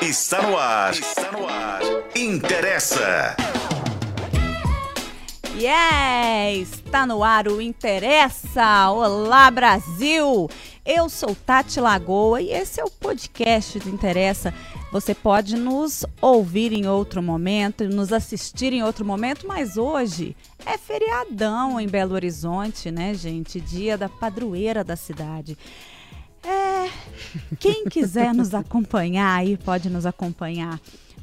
Está no ar. Está no ar. Interessa. Yeah! Está no ar o Interessa! Olá, Brasil! Eu sou Tati Lagoa e esse é o podcast do Interessa. Você pode nos ouvir em outro momento, nos assistir em outro momento, mas hoje é feriadão em Belo Horizonte, né, gente? Dia da padroeira da cidade. É, quem quiser nos acompanhar aí pode nos acompanhar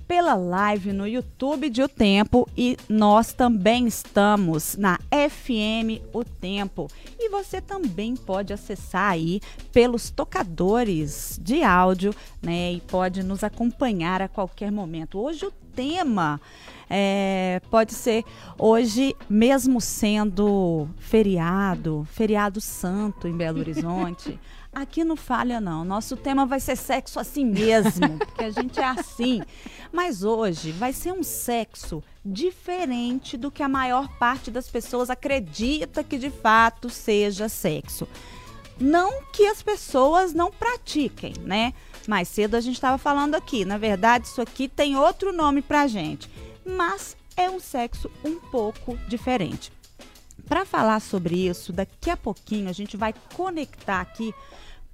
pela live no YouTube de O Tempo e nós também estamos na FM O Tempo. E você também pode acessar aí pelos tocadores de áudio, né? E pode nos acompanhar a qualquer momento. Hoje o tema é, pode ser hoje, mesmo sendo feriado, feriado santo em Belo Horizonte. Aqui não falha, não. Nosso tema vai ser sexo assim mesmo, porque a gente é assim. Mas hoje vai ser um sexo diferente do que a maior parte das pessoas acredita que de fato seja sexo. Não que as pessoas não pratiquem, né? Mais cedo a gente estava falando aqui. Na verdade, isso aqui tem outro nome pra gente. Mas é um sexo um pouco diferente. Para falar sobre isso, daqui a pouquinho a gente vai conectar aqui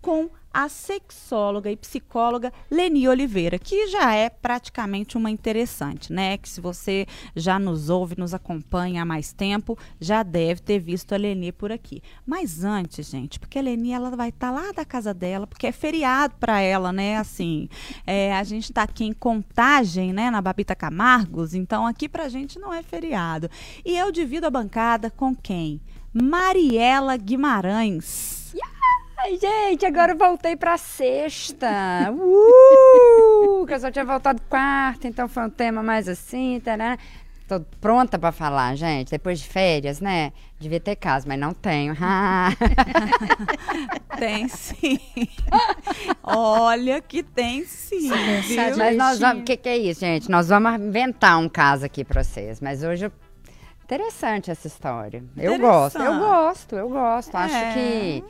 com a sexóloga e psicóloga Leni Oliveira, que já é praticamente uma interessante, né? Que se você já nos ouve, nos acompanha há mais tempo, já deve ter visto a Leni por aqui. Mas antes, gente, porque a Leni ela vai estar tá lá da casa dela, porque é feriado para ela, né? Assim, é, a gente está aqui em Contagem, né? Na Babita Camargos, então aqui pra gente não é feriado. E eu divido a bancada com quem? Mariela Guimarães. Yeah! Ai, gente, agora eu voltei pra sexta. Uh! que eu só tinha voltado quarta, então foi um tema mais assim, tará. Tô pronta para falar, gente. Depois de férias, né? Devia ter casa, mas não tenho. tem sim. Olha que tem sim. Mas nós vamos. O que, que é isso, gente? Nós vamos inventar um caso aqui para vocês. Mas hoje. Interessante essa história. Eu gosto, eu gosto, eu gosto. É. Acho que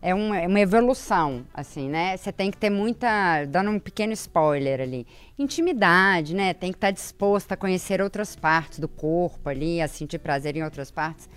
é uma, é uma evolução, assim, né? Você tem que ter muita, dando um pequeno spoiler ali, intimidade, né? Tem que estar disposto a conhecer outras partes do corpo ali, a sentir prazer em outras partes.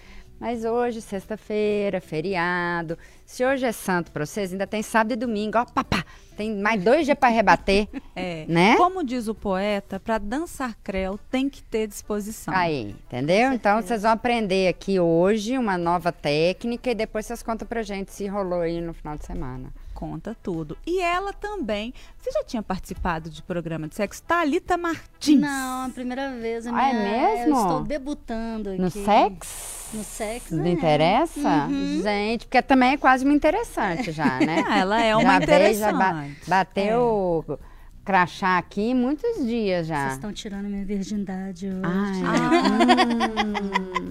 Mas hoje, sexta-feira, feriado. Se hoje é santo para vocês, ainda tem sábado e domingo. Ó, papá, tem mais dois dias para rebater. É. Né? Como diz o poeta, para dançar creu tem que ter disposição. Aí, entendeu? Então vocês vão aprender aqui hoje uma nova técnica e depois vocês contam pra gente se rolou aí no final de semana conta tudo. E ela também. Você já tinha participado de programa de sexo? Thalita Martins. Não, a primeira vez. A minha, ah, é mesmo? Eu estou debutando aqui. No sexo? No sexo. Não é. interessa? Uhum. Gente, porque também é quase uma interessante já, né? ah, ela é uma já interessante. Veio, já bateu. É crachá aqui muitos dias já. Vocês estão tirando minha virgindade hoje. Ai,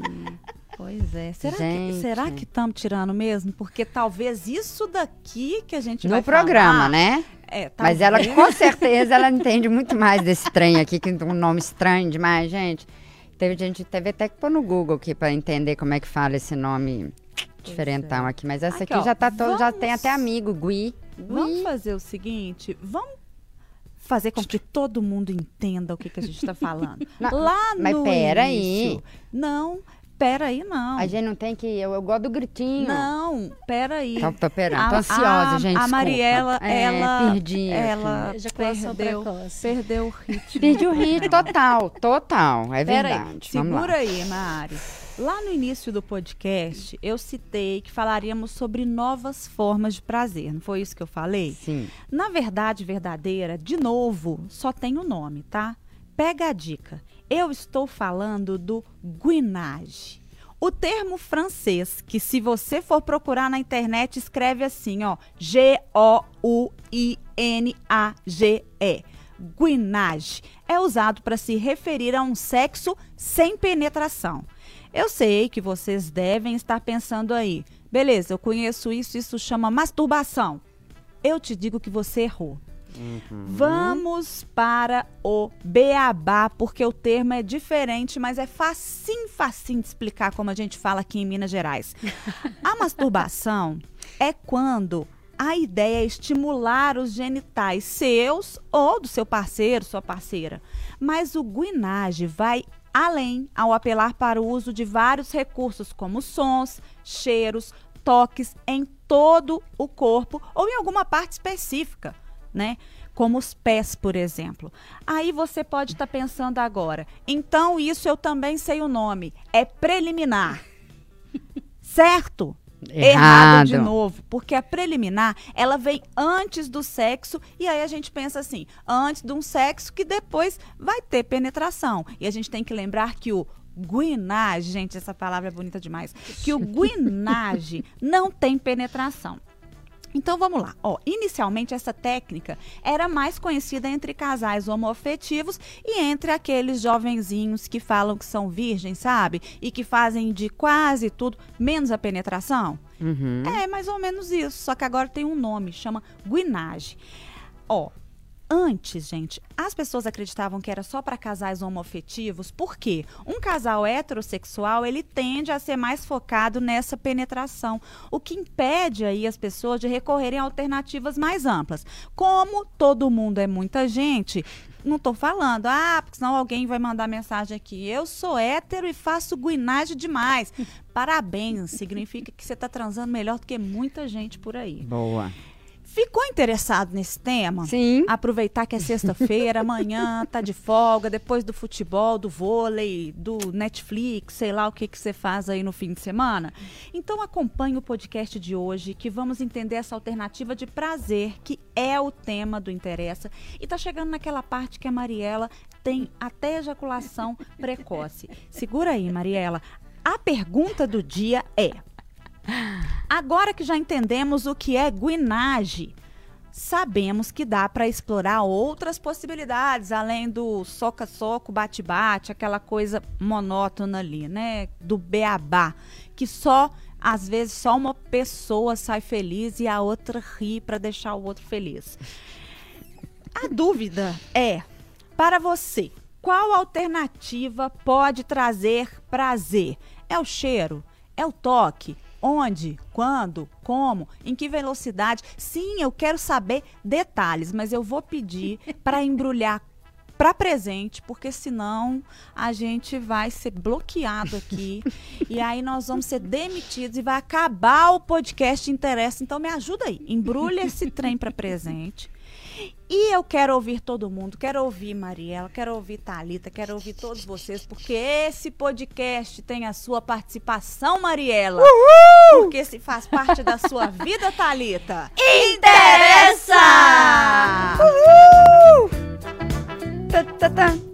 ah. Pois é. Será gente. que será que estamos tirando mesmo? Porque talvez isso daqui que a gente no vai programa, falar, né? É, Mas ela com certeza ela entende muito mais desse trem aqui que um nome estranho demais, gente. Teve gente teve até que pôr no Google aqui para entender como é que fala esse nome diferentão é. aqui. Mas essa aqui, aqui ó, já tá todo, vamos... já tem até amigo, Gui. Vamos fazer o seguinte, vamos fazer com que todo mundo entenda o que, que a gente está falando. Não, Lá mas no pera início, aí. Não, pera aí, não. A gente não tem que. Eu, eu gosto do gritinho. Não, pera aí. Tô, tô, pera, tô ansiosa, a, gente. A Mariela, é, ela. Perdi. Ela perdeu, perdeu o ritmo. Perdi o ritmo, total, total. É pera verdade. Aí, segura lá. aí, Mari. Lá no início do podcast, eu citei que falaríamos sobre novas formas de prazer. Não foi isso que eu falei? Sim. Na verdade verdadeira, de novo, só tem o um nome, tá? Pega a dica. Eu estou falando do guinage. O termo francês, que se você for procurar na internet, escreve assim, ó, G-O-U-I-N-A-G-E. Guinage é usado para se referir a um sexo sem penetração. Eu sei que vocês devem estar pensando aí, beleza, eu conheço isso, isso chama masturbação. Eu te digo que você errou. Uhum. Vamos para o beabá, porque o termo é diferente, mas é facinho, facinho de explicar como a gente fala aqui em Minas Gerais. a masturbação é quando a ideia é estimular os genitais seus ou do seu parceiro, sua parceira. Mas o guinage vai além ao apelar para o uso de vários recursos como sons, cheiros, toques em todo o corpo ou em alguma parte específica, né? Como os pés, por exemplo. Aí você pode estar tá pensando agora, então isso eu também sei o nome, é preliminar. certo? Errado. de novo, porque a preliminar, ela vem antes do sexo e aí a gente pensa assim, antes de um sexo que depois vai ter penetração. E a gente tem que lembrar que o guinage, gente, essa palavra é bonita demais, que o guinage não tem penetração. Então vamos lá. Ó, inicialmente essa técnica era mais conhecida entre casais homoafetivos e entre aqueles jovenzinhos que falam que são virgens, sabe? E que fazem de quase tudo, menos a penetração. Uhum. É mais ou menos isso, só que agora tem um nome, chama guinage. Ó, Antes, gente, as pessoas acreditavam que era só para casais homoafetivos, porque um casal heterossexual, ele tende a ser mais focado nessa penetração, o que impede aí as pessoas de recorrerem a alternativas mais amplas. Como todo mundo é muita gente, não estou falando, ah, porque senão alguém vai mandar mensagem aqui. Eu sou hétero e faço guinagem demais. Parabéns, significa que você está transando melhor do que muita gente por aí. Boa. Ficou interessado nesse tema? Sim. Aproveitar que é sexta-feira, amanhã tá de folga, depois do futebol, do vôlei, do Netflix, sei lá o que, que você faz aí no fim de semana? Então acompanhe o podcast de hoje, que vamos entender essa alternativa de prazer, que é o tema do Interessa. E tá chegando naquela parte que a Mariela tem até ejaculação precoce. Segura aí, Mariela. A pergunta do dia é: Agora que já entendemos o que é guinage, sabemos que dá para explorar outras possibilidades, além do soca-soco, bate-bate, aquela coisa monótona ali, né? Do beabá, que só às vezes só uma pessoa sai feliz e a outra ri para deixar o outro feliz. A dúvida é, para você, qual alternativa pode trazer prazer? É o cheiro? É o toque? Onde, quando, como, em que velocidade. Sim, eu quero saber detalhes, mas eu vou pedir para embrulhar para presente, porque senão a gente vai ser bloqueado aqui. E aí nós vamos ser demitidos e vai acabar o podcast interessa. Então me ajuda aí, embrulha esse trem para presente e eu quero ouvir todo mundo, quero ouvir Mariela, quero ouvir Talita, quero ouvir todos vocês, porque esse podcast tem a sua participação, Mariela. Uhul! Porque se faz parte da sua vida, Talita. Interessa! Uhul! Tá, tá, tá.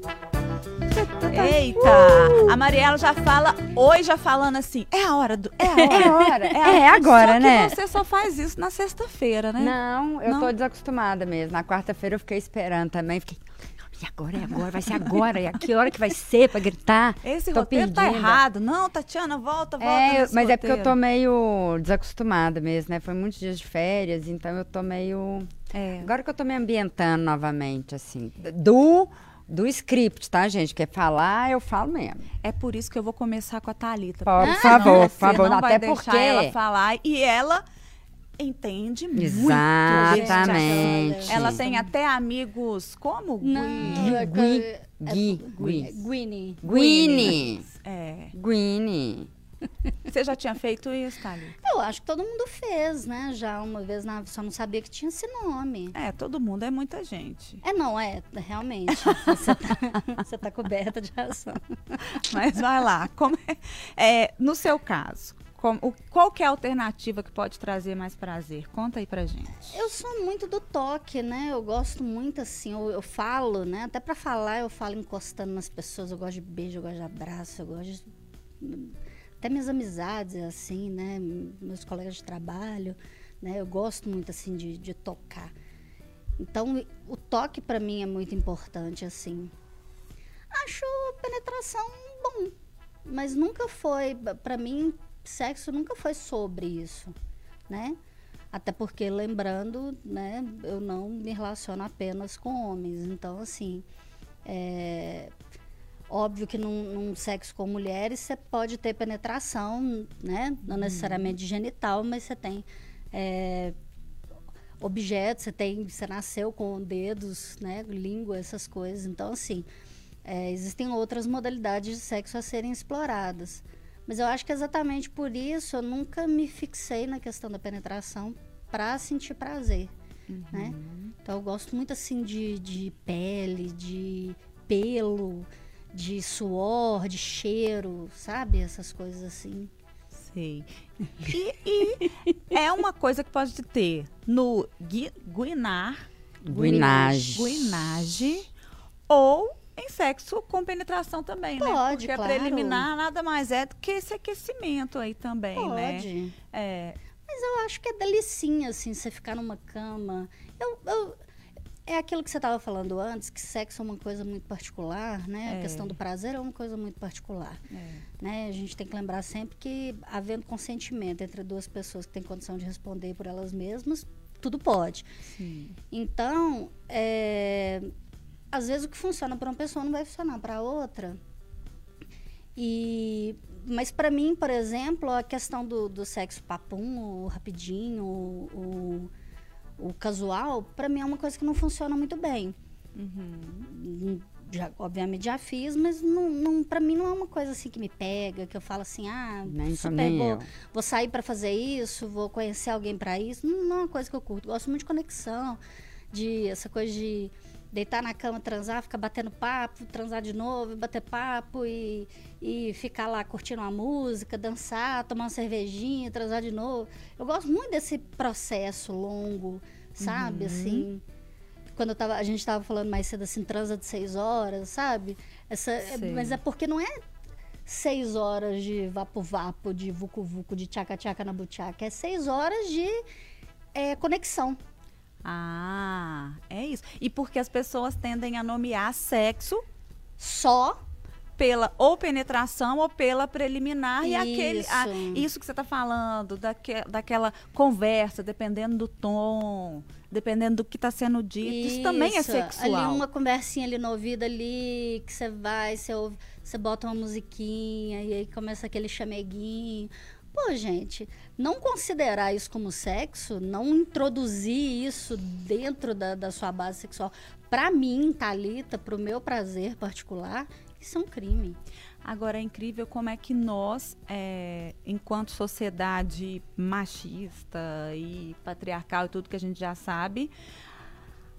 Eita! Uh! A Mariela já fala, oi já falando assim, é a hora do. É a hora. é, hora. é, a, é agora, só né? você só faz isso na sexta-feira, né? Não, eu Não? tô desacostumada mesmo. Na quarta-feira eu fiquei esperando também. Fiquei. E agora é agora, vai ser agora. E a que hora que vai ser pra gritar? Esse tô roteiro tá pedindo. tá errado. Não, Tatiana, volta, volta. É, mas roteiro. é porque eu tô meio desacostumada mesmo, né? Foi muitos dias de férias, então eu tô meio. É. Agora que eu tô me ambientando novamente, assim. Do do script, tá, gente? Quer falar, eu falo mesmo. É por isso que eu vou começar com a Thalita. Por, favor, por favor. Não Até vai porque ela falar e ela entende muito. Exatamente. Ela tem até amigos como Não, Gui. Gui. Gui. Gwynny. Gwynny. É. Gwynny. Você já tinha feito isso, Thalita? Eu acho que todo mundo fez, né? Já uma vez, na, só não sabia que tinha esse nome. É, todo mundo é muita gente. É, não, é, realmente. você, tá, você tá coberta de razão. Mas vai lá. Como é, é no seu caso, como, o, qual que é a alternativa que pode trazer mais prazer? Conta aí pra gente. Eu sou muito do toque, né? Eu gosto muito assim, eu, eu falo, né? Até pra falar, eu falo encostando nas pessoas. Eu gosto de beijo, eu gosto de abraço, eu gosto de até minhas amizades, assim, né? Meus colegas de trabalho, né? Eu gosto muito, assim, de, de tocar. Então, o toque para mim é muito importante, assim. Acho penetração bom, mas nunca foi, para mim, sexo nunca foi sobre isso, né? Até porque, lembrando, né, eu não me relaciono apenas com homens. Então, assim, é, Óbvio que num, num, sexo com mulheres você pode ter penetração, né? Não necessariamente genital, mas você tem é, objetos, você tem, você nasceu com dedos, né, língua, essas coisas. Então, assim, é, existem outras modalidades de sexo a serem exploradas. Mas eu acho que exatamente por isso eu nunca me fixei na questão da penetração para sentir prazer, uhum. né? Então eu gosto muito assim de, de pele, de pelo, de suor, de cheiro, sabe? Essas coisas assim. Sei. E, e é uma coisa que pode ter no gui, guinar, guinage. guinage ou em sexo com penetração também, Pode, né? Porque claro. a preliminar nada mais é do que esse aquecimento aí também, Pode. né? É, Mas eu acho que é delicinha, assim, você ficar numa cama. Eu, eu- é aquilo que você estava falando antes, que sexo é uma coisa muito particular, né? É. A questão do prazer é uma coisa muito particular. é. Né? A gente tem que lembrar sempre que, havendo consentimento entre duas pessoas que têm condição de responder por elas mesmas, tudo pode. Sim. Então, é, às vezes o que funciona para uma pessoa não vai funcionar para outra. E, mas para mim, por exemplo, a questão do, do sexo papum, rapidinho, o, o, casual, para mim é uma coisa que não funciona muito bem. Uhum. Já, obviamente já fiz, mas não, não, para mim não é uma coisa assim que me pega, que eu falo assim, ah, Nem, super vou, eu. vou sair para fazer isso, vou conhecer alguém para isso. Não, não é uma coisa que eu curto. Gosto muito de conexão, de essa coisa de deitar na cama, transar, ficar batendo papo, transar de novo, bater papo e, e ficar lá curtindo uma música, dançar, tomar uma cervejinha, transar de novo. Eu gosto muito desse processo longo, sabe? Uhum. Assim, quando tava, a gente estava falando mais cedo assim, transa de seis horas, sabe? Essa, é- mas é porque não é seis horas de vapo-vapo, de vucu-vucu, de tchaca-tchaca na buchaca. É seis horas de é, conexão. Ah, é isso. E porque as pessoas tendem a nomear sexo Só pela ou penetração ou pela preliminar e aquele a- Isso. isso que você está falando daque, daquela conversa dependendo do tom dependendo do que está sendo dito isso, também é Isso, sexual Ali uma conversinha ali no ouvido ali, que você vai, você ouve, você bota uma musiquinha e aí começa aquele chameguinho. Pô, gente, não considerar isso como sexo, não introduzir isso dentro da, da sua base sexual, pra mim, Thalita, pro meu prazer particular, isso é um crime. Agora é incrível como é que nós, é, enquanto sociedade machista e patriarcal e tudo que a gente já sabe,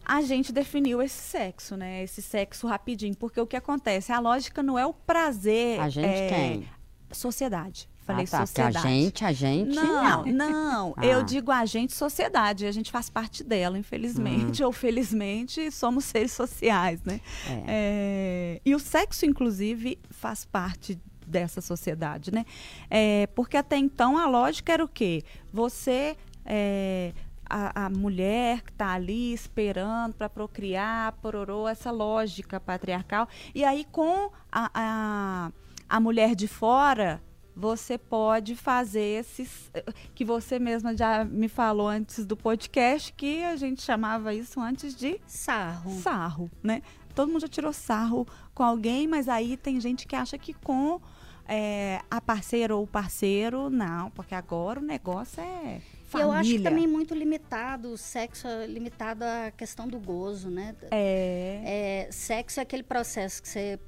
a gente definiu esse sexo, né? Esse sexo rapidinho. Porque o que acontece? A lógica não é o prazer. A gente é, quem? Sociedade. Falei ah, tá, sociedade. a gente, a gente. Não, não. Ah. Eu digo a gente, sociedade. A gente faz parte dela, infelizmente ou felizmente, somos seres sociais, né? É. É, e o sexo, inclusive, faz parte dessa sociedade, né? É, porque até então a lógica era o quê? Você, é, a, a mulher que está ali esperando para procriar, pororô, essa lógica patriarcal. E aí, com a, a, a mulher de fora, você pode fazer esses. Que você mesma já me falou antes do podcast, que a gente chamava isso antes de Sarro. sarro, né? Todo mundo já tirou sarro com alguém, mas aí tem gente que acha que com é, a parceira ou o parceiro, não, porque agora o negócio é E família. eu acho que também muito limitado, o sexo é limitado à questão do gozo, né? É, É, sexo é aquele processo que você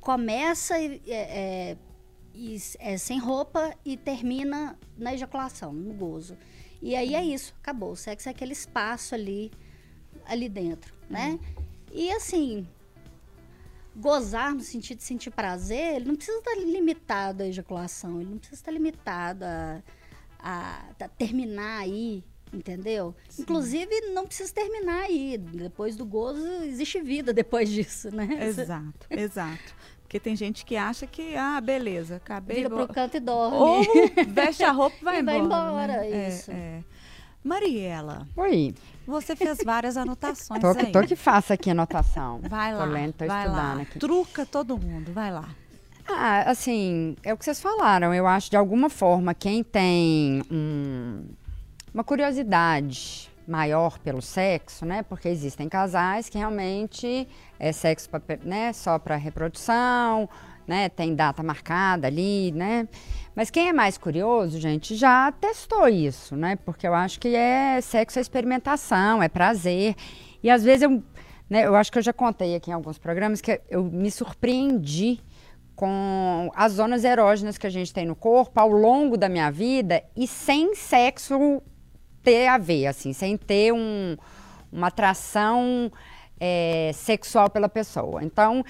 começa e, é, é, e é sem roupa e termina na ejaculação, no gozo. E aí é isso, acabou. O sexo é aquele espaço ali, ali dentro, né? E assim, gozar no sentido de sentir prazer, ele não precisa estar limitado à ejaculação, ele não precisa estar limitado a, a- a terminar aí, entendeu? Inclusive, não precisa terminar aí. Depois do gozo, existe vida depois disso, né? exato, exato. Porque tem gente que acha que, ah, beleza, acabei. Vira pro canto e dorme. Ou veste a roupa e vai E vai embora. embora, né? isso. É, é. Mariela, Oi, você fez várias anotações tô, aí. tô que faço aqui a anotação. Vai Tô lá, lendo, tô vai estudando lá. aqui. Truca todo mundo, vai lá. Ah, assim, é o que vocês falaram. Eu acho, de alguma forma, quem tem um- uma curiosidade maior pelo sexo, né? Porque existem casais que realmente é sexo pra né, só para reprodução, né? Tem data marcada ali, né? Mas quem é mais curioso, gente, já testou isso, né? Porque eu acho que é sexo é experimentação, é prazer. E às vezes eu, né, eu acho que eu já contei aqui em alguns programas que eu me surpreendi com as zonas erógenas que a gente tem no corpo ao longo da minha vida e sem sexo ter a ver, assim, sem ter um, uma atração é, sexual pela pessoa. Então,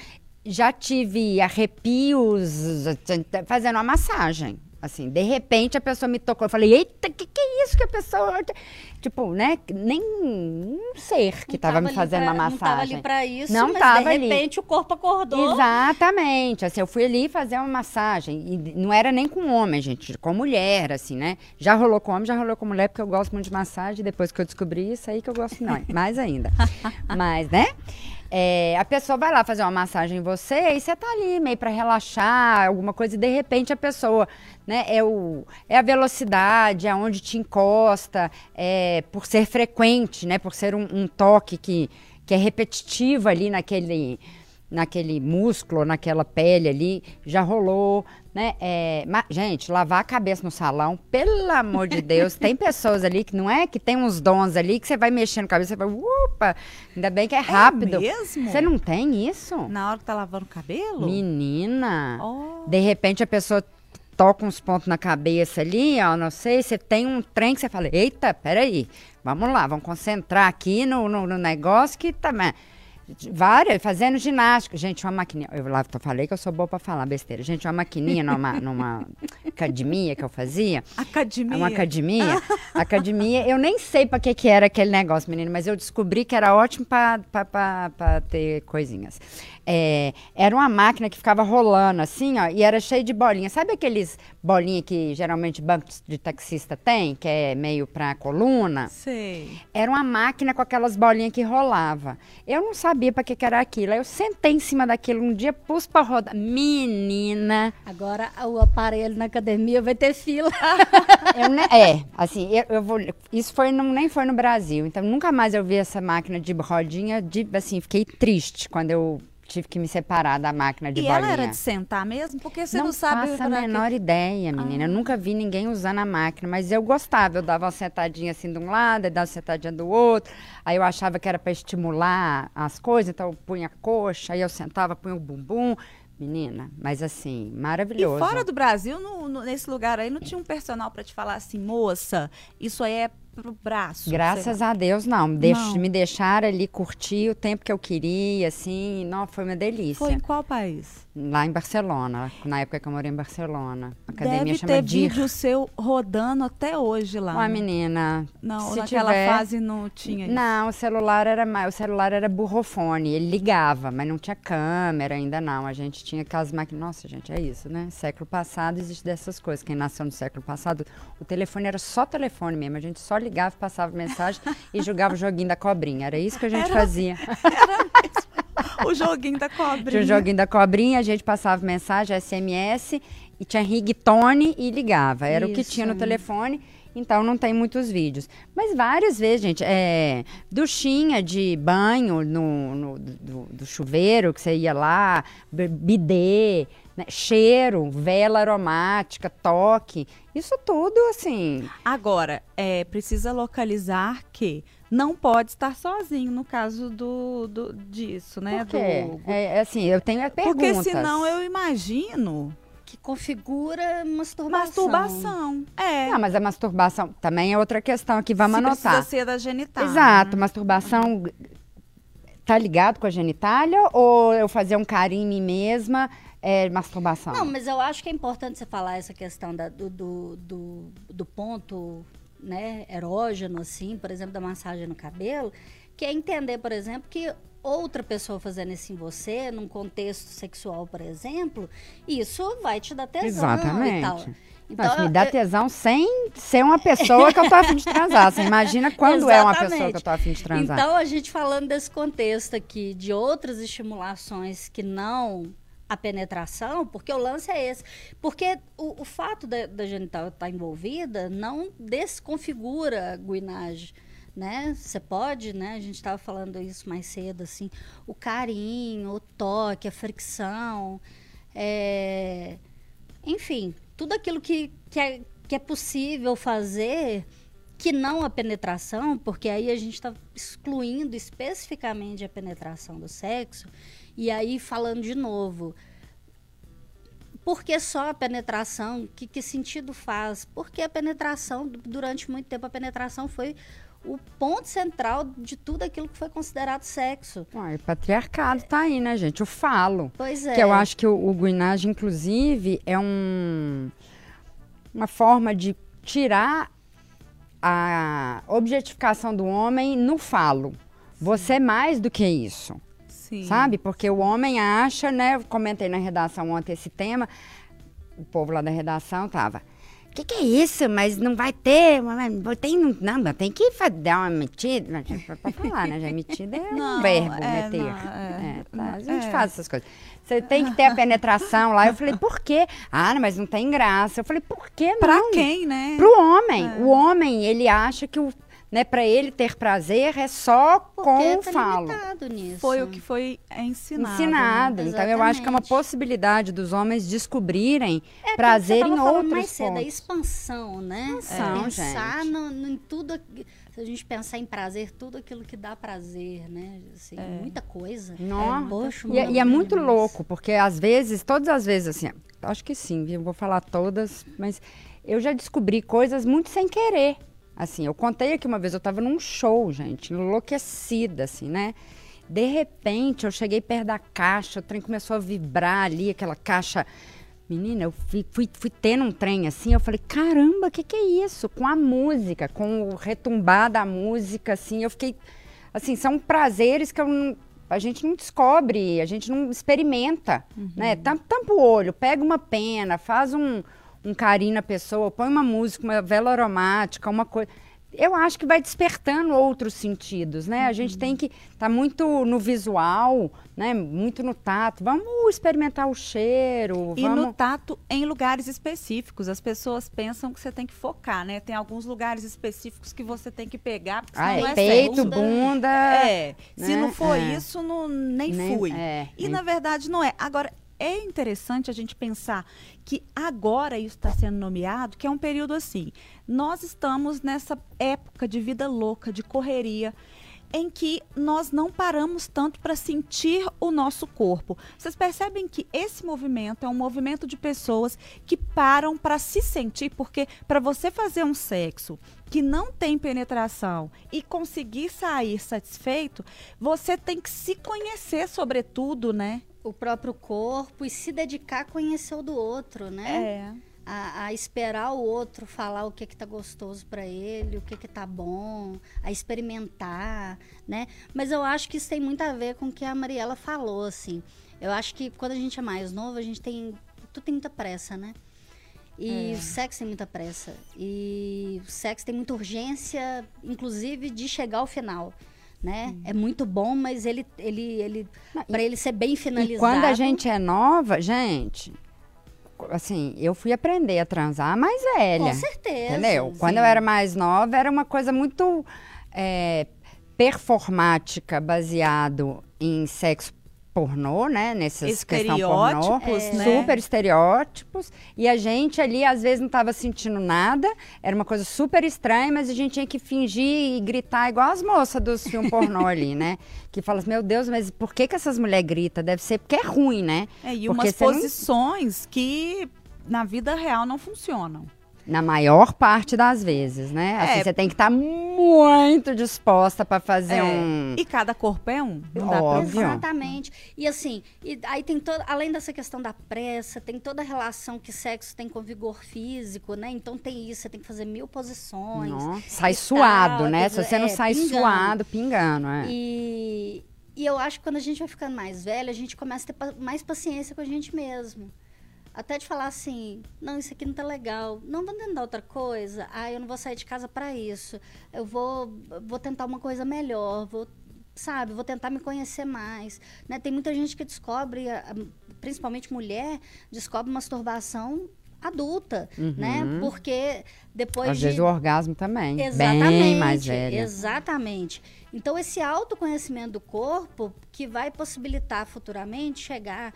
já tive arrepios fazendo uma massagem. Assim, de repente a pessoa me tocou. Eu falei, eita, que que é isso que a pessoa. Tipo, né? Nem um ser que estava me fazendo pra, uma massagem. Não estava ali para isso, não mas tava de repente ali. o corpo acordou. Exatamente. Assim, eu fui ali fazer uma massagem. E não era nem com homem, gente, com mulher, assim, né? Já rolou com homem, já rolou com mulher, porque eu gosto muito de massagem. Depois que eu descobri isso aí que eu gosto, não. Mais ainda. mas, né? É, a pessoa vai lá fazer uma massagem em você e você tá ali meio para relaxar, alguma coisa, e de repente a pessoa, né, é, o, é a velocidade, é onde te encosta, é por ser frequente, né, por ser um, um toque que, que é repetitivo ali naquele naquele músculo, naquela pele ali, já rolou, né? É, mas, gente, lavar a cabeça no salão, pelo amor de Deus, tem pessoas ali que não é que tem uns dons ali que você vai mexendo a cabeça, você vai, upa, ainda bem que é, é rápido. É mesmo? Você não tem isso? Na hora que tá lavando o cabelo? Menina, oh. de repente a pessoa toca uns pontos na cabeça ali, ó, não sei, você tem um trem que você fala, eita, peraí, vamos lá, vamos concentrar aqui no, no, no negócio que também... Tá, Várias, fazendo ginástica. Gente, uma maquininha. Eu lá falei que eu sou boa pra falar besteira. Gente, uma maquininha numa, numa academia que eu fazia. Academia? Uma academia. academia, eu nem sei pra que, que era aquele negócio, menino, mas eu descobri que era ótimo pra, pra, pra, pra ter coisinhas. É, era uma máquina que ficava rolando assim, ó, e era cheio de bolinhas. Sabe aqueles bolinhas que geralmente bancos de taxista tem, que é meio pra coluna? Sei. Era uma máquina com aquelas bolinhas que rolava. Eu não sabia para que, que era aquilo. Aí eu sentei em cima daquilo um dia, pus para rodar. Menina! Agora o aparelho na academia vai ter fila. eu, é, assim, eu, eu, vou. Isso foi no, nem foi no Brasil. Então nunca mais eu vi essa máquina de rodinha. De, assim, fiquei triste quando eu tive que me separar da máquina de e bolinha. E ela era de sentar mesmo? Porque você não, não sabe... Não faço a menor que... ideia, menina. Ah. Eu nunca vi ninguém usando a máquina, mas eu gostava. Eu dava uma sentadinha assim de um lado, dava uma sentadinha do outro. Aí eu achava que era para estimular as coisas, então eu punha a coxa, aí eu sentava, punha o bumbum. Menina, mas assim, maravilhoso. E fora do Brasil, no, no, nesse lugar aí, não tinha um personal para te falar assim, moça, isso aí é pro braço. Graças a Deus, não. Deix, não. Me deixaram ali curtir o tempo que eu queria, assim. Não, foi uma delícia. Foi em qual país? Lá em Barcelona, na época que eu morei em Barcelona. A academia Deve chama ter Dir. vídeo seu rodando até hoje lá. Uma menina. Não, se naquela tiver... fase não tinha isso. Não, o celular era o celular era burrofone, ele ligava, mas não tinha câmera ainda não. A gente tinha aquelas máquinas. Nossa, gente, é isso, né? Século passado existe dessas coisas. Quem nasceu no século passado, o telefone era só telefone mesmo. A gente só ligava, passava mensagem e jogava o joguinho da cobrinha. Era isso que a gente era, fazia. Era mesmo o joguinho da cobrinha. Tinha o joguinho da cobrinha, a gente passava mensagem, SMS, e tinha ringtone e ligava. Era Isso. o que tinha no telefone. Então não tem muitos vídeos. Mas várias vezes, gente, é, duchinha de banho no, no do, do, chuveiro, que você ia lá, bidê, né, cheiro, vela aromática, toque. Isso tudo, assim. Agora, é, precisa localizar que não pode estar sozinho no caso do, do disso, né? Por quê? Do, é, é, assim, eu tenho perguntas. Porque senão eu imagino que configura masturbação. Masturbação, é. Não, mas a masturbação também é outra questão aqui, vamos Se anotar. Precisa ser da genitália. Exato, né? masturbação tá ligado com a genitália ou eu fazer um carinho em mim mesma é masturbação? Não, mas eu acho que é importante você falar essa questão da, do, do, do, do ponto né, erógeno, assim, por exemplo, da massagem no cabelo, que é entender, por exemplo, que outra pessoa fazendo isso em você, num contexto sexual, por exemplo, isso vai te dar tesão Exatamente. e tal. Então, Mas me dá tesão sem ser uma pessoa que eu tô afim de transar. Você imagina quando é uma pessoa que eu tô afim de transar. Então, a gente falando desse contexto aqui, de outras estimulações que não a penetração, porque o lance é esse. Porque o, o fato da, da genital estar envolvida não desconfigura a guinagem. Né? Você pode, né? A gente estava falando isso mais cedo, assim, o carinho, o toque, a fricção. É, enfim, tudo aquilo que, que, é, que é possível fazer que não a penetração, porque aí a gente está excluindo especificamente a penetração do sexo, e aí falando de novo, por que só a penetração? Que, que sentido faz? Porque a penetração, durante muito tempo, a penetração foi o ponto central de tudo aquilo que foi considerado sexo. o patriarcado tá aí, né, gente? O falo. Pois é. Que eu acho que o, o guinage, inclusive, é um, uma forma de tirar a objetificação do homem no falo. Você é mais do que isso. Sim. Sabe? Porque o homem acha, né? Eu comentei na redação ontem esse tema. O povo lá da redação tava que, que é isso? Mas não vai ter. Tem, não, tem que dar uma metida. Pode falar, né? Já metida é não, um verbo, é, meter. Não, é, é, tá, a gente é. faz essas coisas. Você tem que ter a penetração lá. Eu falei, por quê? Ah, mas não tem graça. Eu falei, por que não? Pra quem, né? Pro homem. É. O homem, ele acha que o né, para ele ter prazer é só Porque com o tá falo. Nisso. Foi o que foi ensinado. Ensinado. Né? Então eu acho que é uma possibilidade dos homens descobrirem é, prazer em outros mais cedo, a expansão, né? Expansão, é. Pensar no, no, em tudo se a gente pensar em prazer, tudo aquilo que dá prazer, né? Assim, é. Muita coisa. Nossa. É, poxa, e, é, e é muito louco, porque às vezes, todas as vezes, assim, acho que sim, eu vou falar todas, mas eu já descobri coisas muito sem querer. Assim, eu contei aqui uma vez, eu tava num show, gente, enlouquecida, assim, né? De repente, eu cheguei perto da caixa, o trem começou a vibrar ali, aquela caixa. Menina, eu fui, fui, fui tendo um trem assim, eu falei, caramba, o que, que é isso? Com a música, com o retumbar da música, assim, eu fiquei. Assim, são prazeres que eu não, a gente não descobre, a gente não experimenta, uhum. né? Tampa, tampa o olho, pega uma pena, faz um, um carinho na pessoa, põe uma música, uma vela aromática, uma coisa. Eu acho que vai despertando outros sentidos, né? Uhum. A gente tem que estar tá muito no visual, né? Muito no tato. Vamos experimentar o cheiro. E vamos... no tato em lugares específicos. As pessoas pensam que você tem que focar, né? Tem alguns lugares específicos que você tem que pegar, porque ah, não é, é peito, certo. bunda. É. Né? Se não for é. isso, não, nem, nem fui. É, e nem... na verdade não é. Agora, é interessante a gente pensar que agora isso está sendo nomeado, que é um período assim. Nós estamos nessa época de vida louca, de correria, em que nós não paramos tanto para sentir o nosso corpo. Vocês percebem que esse movimento é um movimento de pessoas que param para se sentir, porque para você fazer um sexo que não tem penetração e conseguir sair satisfeito, você tem que se conhecer, sobretudo, né? O próprio corpo e se dedicar a conhecer o do outro, né? É. A, a esperar o outro falar o que que tá gostoso para ele, o que que tá bom, a experimentar, né? Mas eu acho que isso tem muito a ver com o que a Mariela falou, assim. Eu acho que quando a gente é mais novo, a gente tem... Tu tem muita pressa, né? E é. o sexo tem muita pressa. E o sexo tem muita urgência, inclusive, de chegar ao final né? Uhum. É muito bom, mas ele, ele, ele para ele ser bem finalizado. E quando a gente é nova, gente, assim, eu fui aprender a transar mais velha. Com certeza. Entendeu? Sim. Quando eu era mais nova, era uma coisa muito é, performática, baseado em sexo pornô, né? Nesses estereótipos, pornô, né? Super estereótipos. E a gente ali, às vezes, não estava sentindo nada. Era uma coisa super estranha, mas a gente tinha que fingir e gritar igual as moças dos filmes pornô ali, né? Que fala assim, meu Deus, mas por que, que essas mulheres gritam? Deve ser porque é ruim, né? É, e porque umas posições não... que na vida real não funcionam. Na maior parte das vezes, né? Assim, é. você tem que estar tá muito disposta para fazer é. um. E cada corpo é um. Não Óbvio. Exatamente. E assim, e aí tem toda. Além dessa questão da pressa, tem toda a relação que sexo tem com vigor físico, né? Então tem isso, você tem que fazer mil posições. Nossa, sai suado, tal, né? Se você não é, sai pingando. suado, pingando, é. E, e eu acho que quando a gente vai ficando mais velha, a gente começa a ter mais paciência com a gente mesmo. Até de falar assim, não, isso aqui não tá legal. Não, vamos tentar outra coisa. Ah, eu não vou sair de casa para isso. Eu vou, vou tentar uma coisa melhor. Vou, sabe, vou tentar me conhecer mais. Né? Tem muita gente que descobre, principalmente mulher, descobre masturbação adulta, uhum. né? Porque depois Às de... vezes o orgasmo também, exatamente, bem mais velho. Exatamente. Então esse autoconhecimento do corpo que vai possibilitar futuramente chegar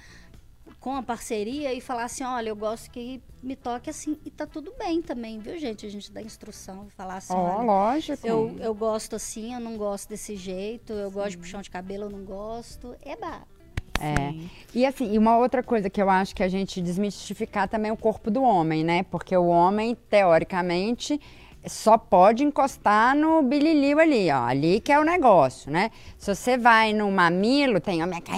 com a parceria e falar assim, olha, eu gosto que me toque assim. E tá tudo bem também, viu, gente? A gente dá instrução, falar assim, oh, olha, lógico. Eu, eu gosto assim, eu não gosto desse jeito, eu Sim. gosto de puxão de cabelo, eu não gosto. É bar. É. E assim, e uma outra coisa que eu acho que a gente desmistificar também é o corpo do homem, né? Porque o homem, teoricamente, só pode encostar no bililio ali, ó. Ali que é o negócio, né? Se você vai no mamilo, tem homem que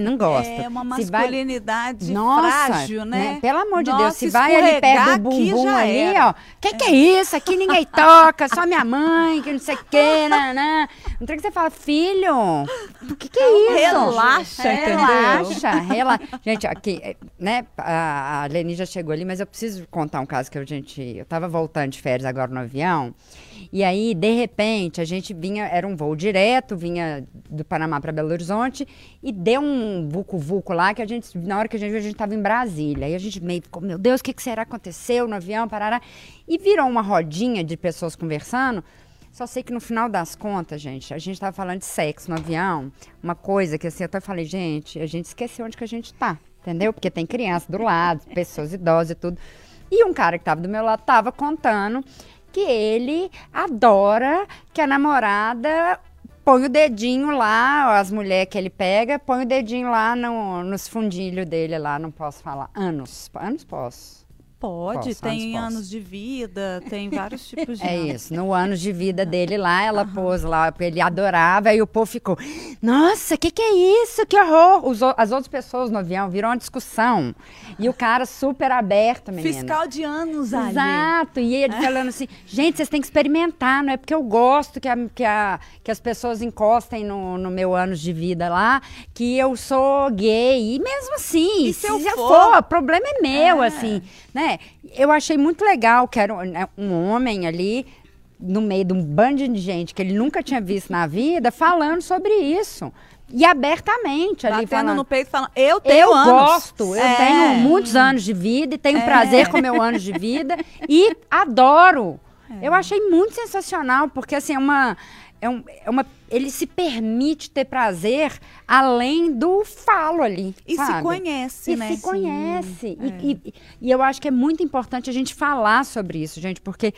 não gosta. É uma masculinidade vai... frágil, né? né? Pelo amor de Deus, se vai ali perto do bumbum ali, era. ó. Que é. que é isso? Aqui ninguém toca, só minha mãe, que não sei o que, nanã. Não tem que você fala, filho, o que, que é isso? Relaxa, Relaxa, relaxa. Gente, aqui, né, a Leni já chegou ali, mas eu preciso contar um caso que a gente, eu tava voltando de férias agora no avião, e aí, de repente, a gente vinha, era um voo direto, vinha do Panamá para Belo Horizonte, e deu um vucu-vucu lá, que a gente, na hora que a gente viu, a gente estava em Brasília. E a gente meio ficou, meu Deus, o que, que será que aconteceu no avião, parará. E virou uma rodinha de pessoas conversando. Só sei que no final das contas, gente, a gente estava falando de sexo no avião, uma coisa que assim, eu até falei, gente, a gente esqueceu onde que a gente está, entendeu? Porque tem criança do lado, pessoas idosas e tudo. E um cara que estava do meu lado estava contando que ele adora que a namorada põe o dedinho lá, as mulheres que ele pega, põe o dedinho lá no, nos fundilhos dele lá, não posso falar. Anos, anos posso. Pode, tem anos, anos de vida, tem vários tipos de. É isso, no anos de vida dele lá, ela uhum. pôs lá, ele adorava, e o povo ficou, nossa, o que, que é isso? Que horror! Os, as outras pessoas no avião viram uma discussão. E o cara super aberto, menina. Fiscal de anos ali. Exato, e ele falando assim, gente, vocês têm que experimentar, não é porque eu gosto que, a, que, a, que as pessoas encostem no, no meu anos de vida lá, que eu sou gay. E mesmo assim, e se, se eu for, for, o problema é meu, é. assim, né? Eu achei muito legal que era um, né, um homem ali no meio de um bando de gente que ele nunca tinha visto na vida, falando sobre isso. E abertamente ali Batendo falando. no peito falando, eu tenho eu anos. gosto, eu é. tenho muitos anos de vida e tenho é. prazer com meu anos de vida e adoro. É. Eu achei muito sensacional, porque assim, é uma, é, um, é uma. Ele se permite ter prazer além do falo ali. E sabe? se conhece, e né? Se Sim. conhece. É. E, e, e, eu acho que é muito importante a gente falar sobre isso, gente, porque,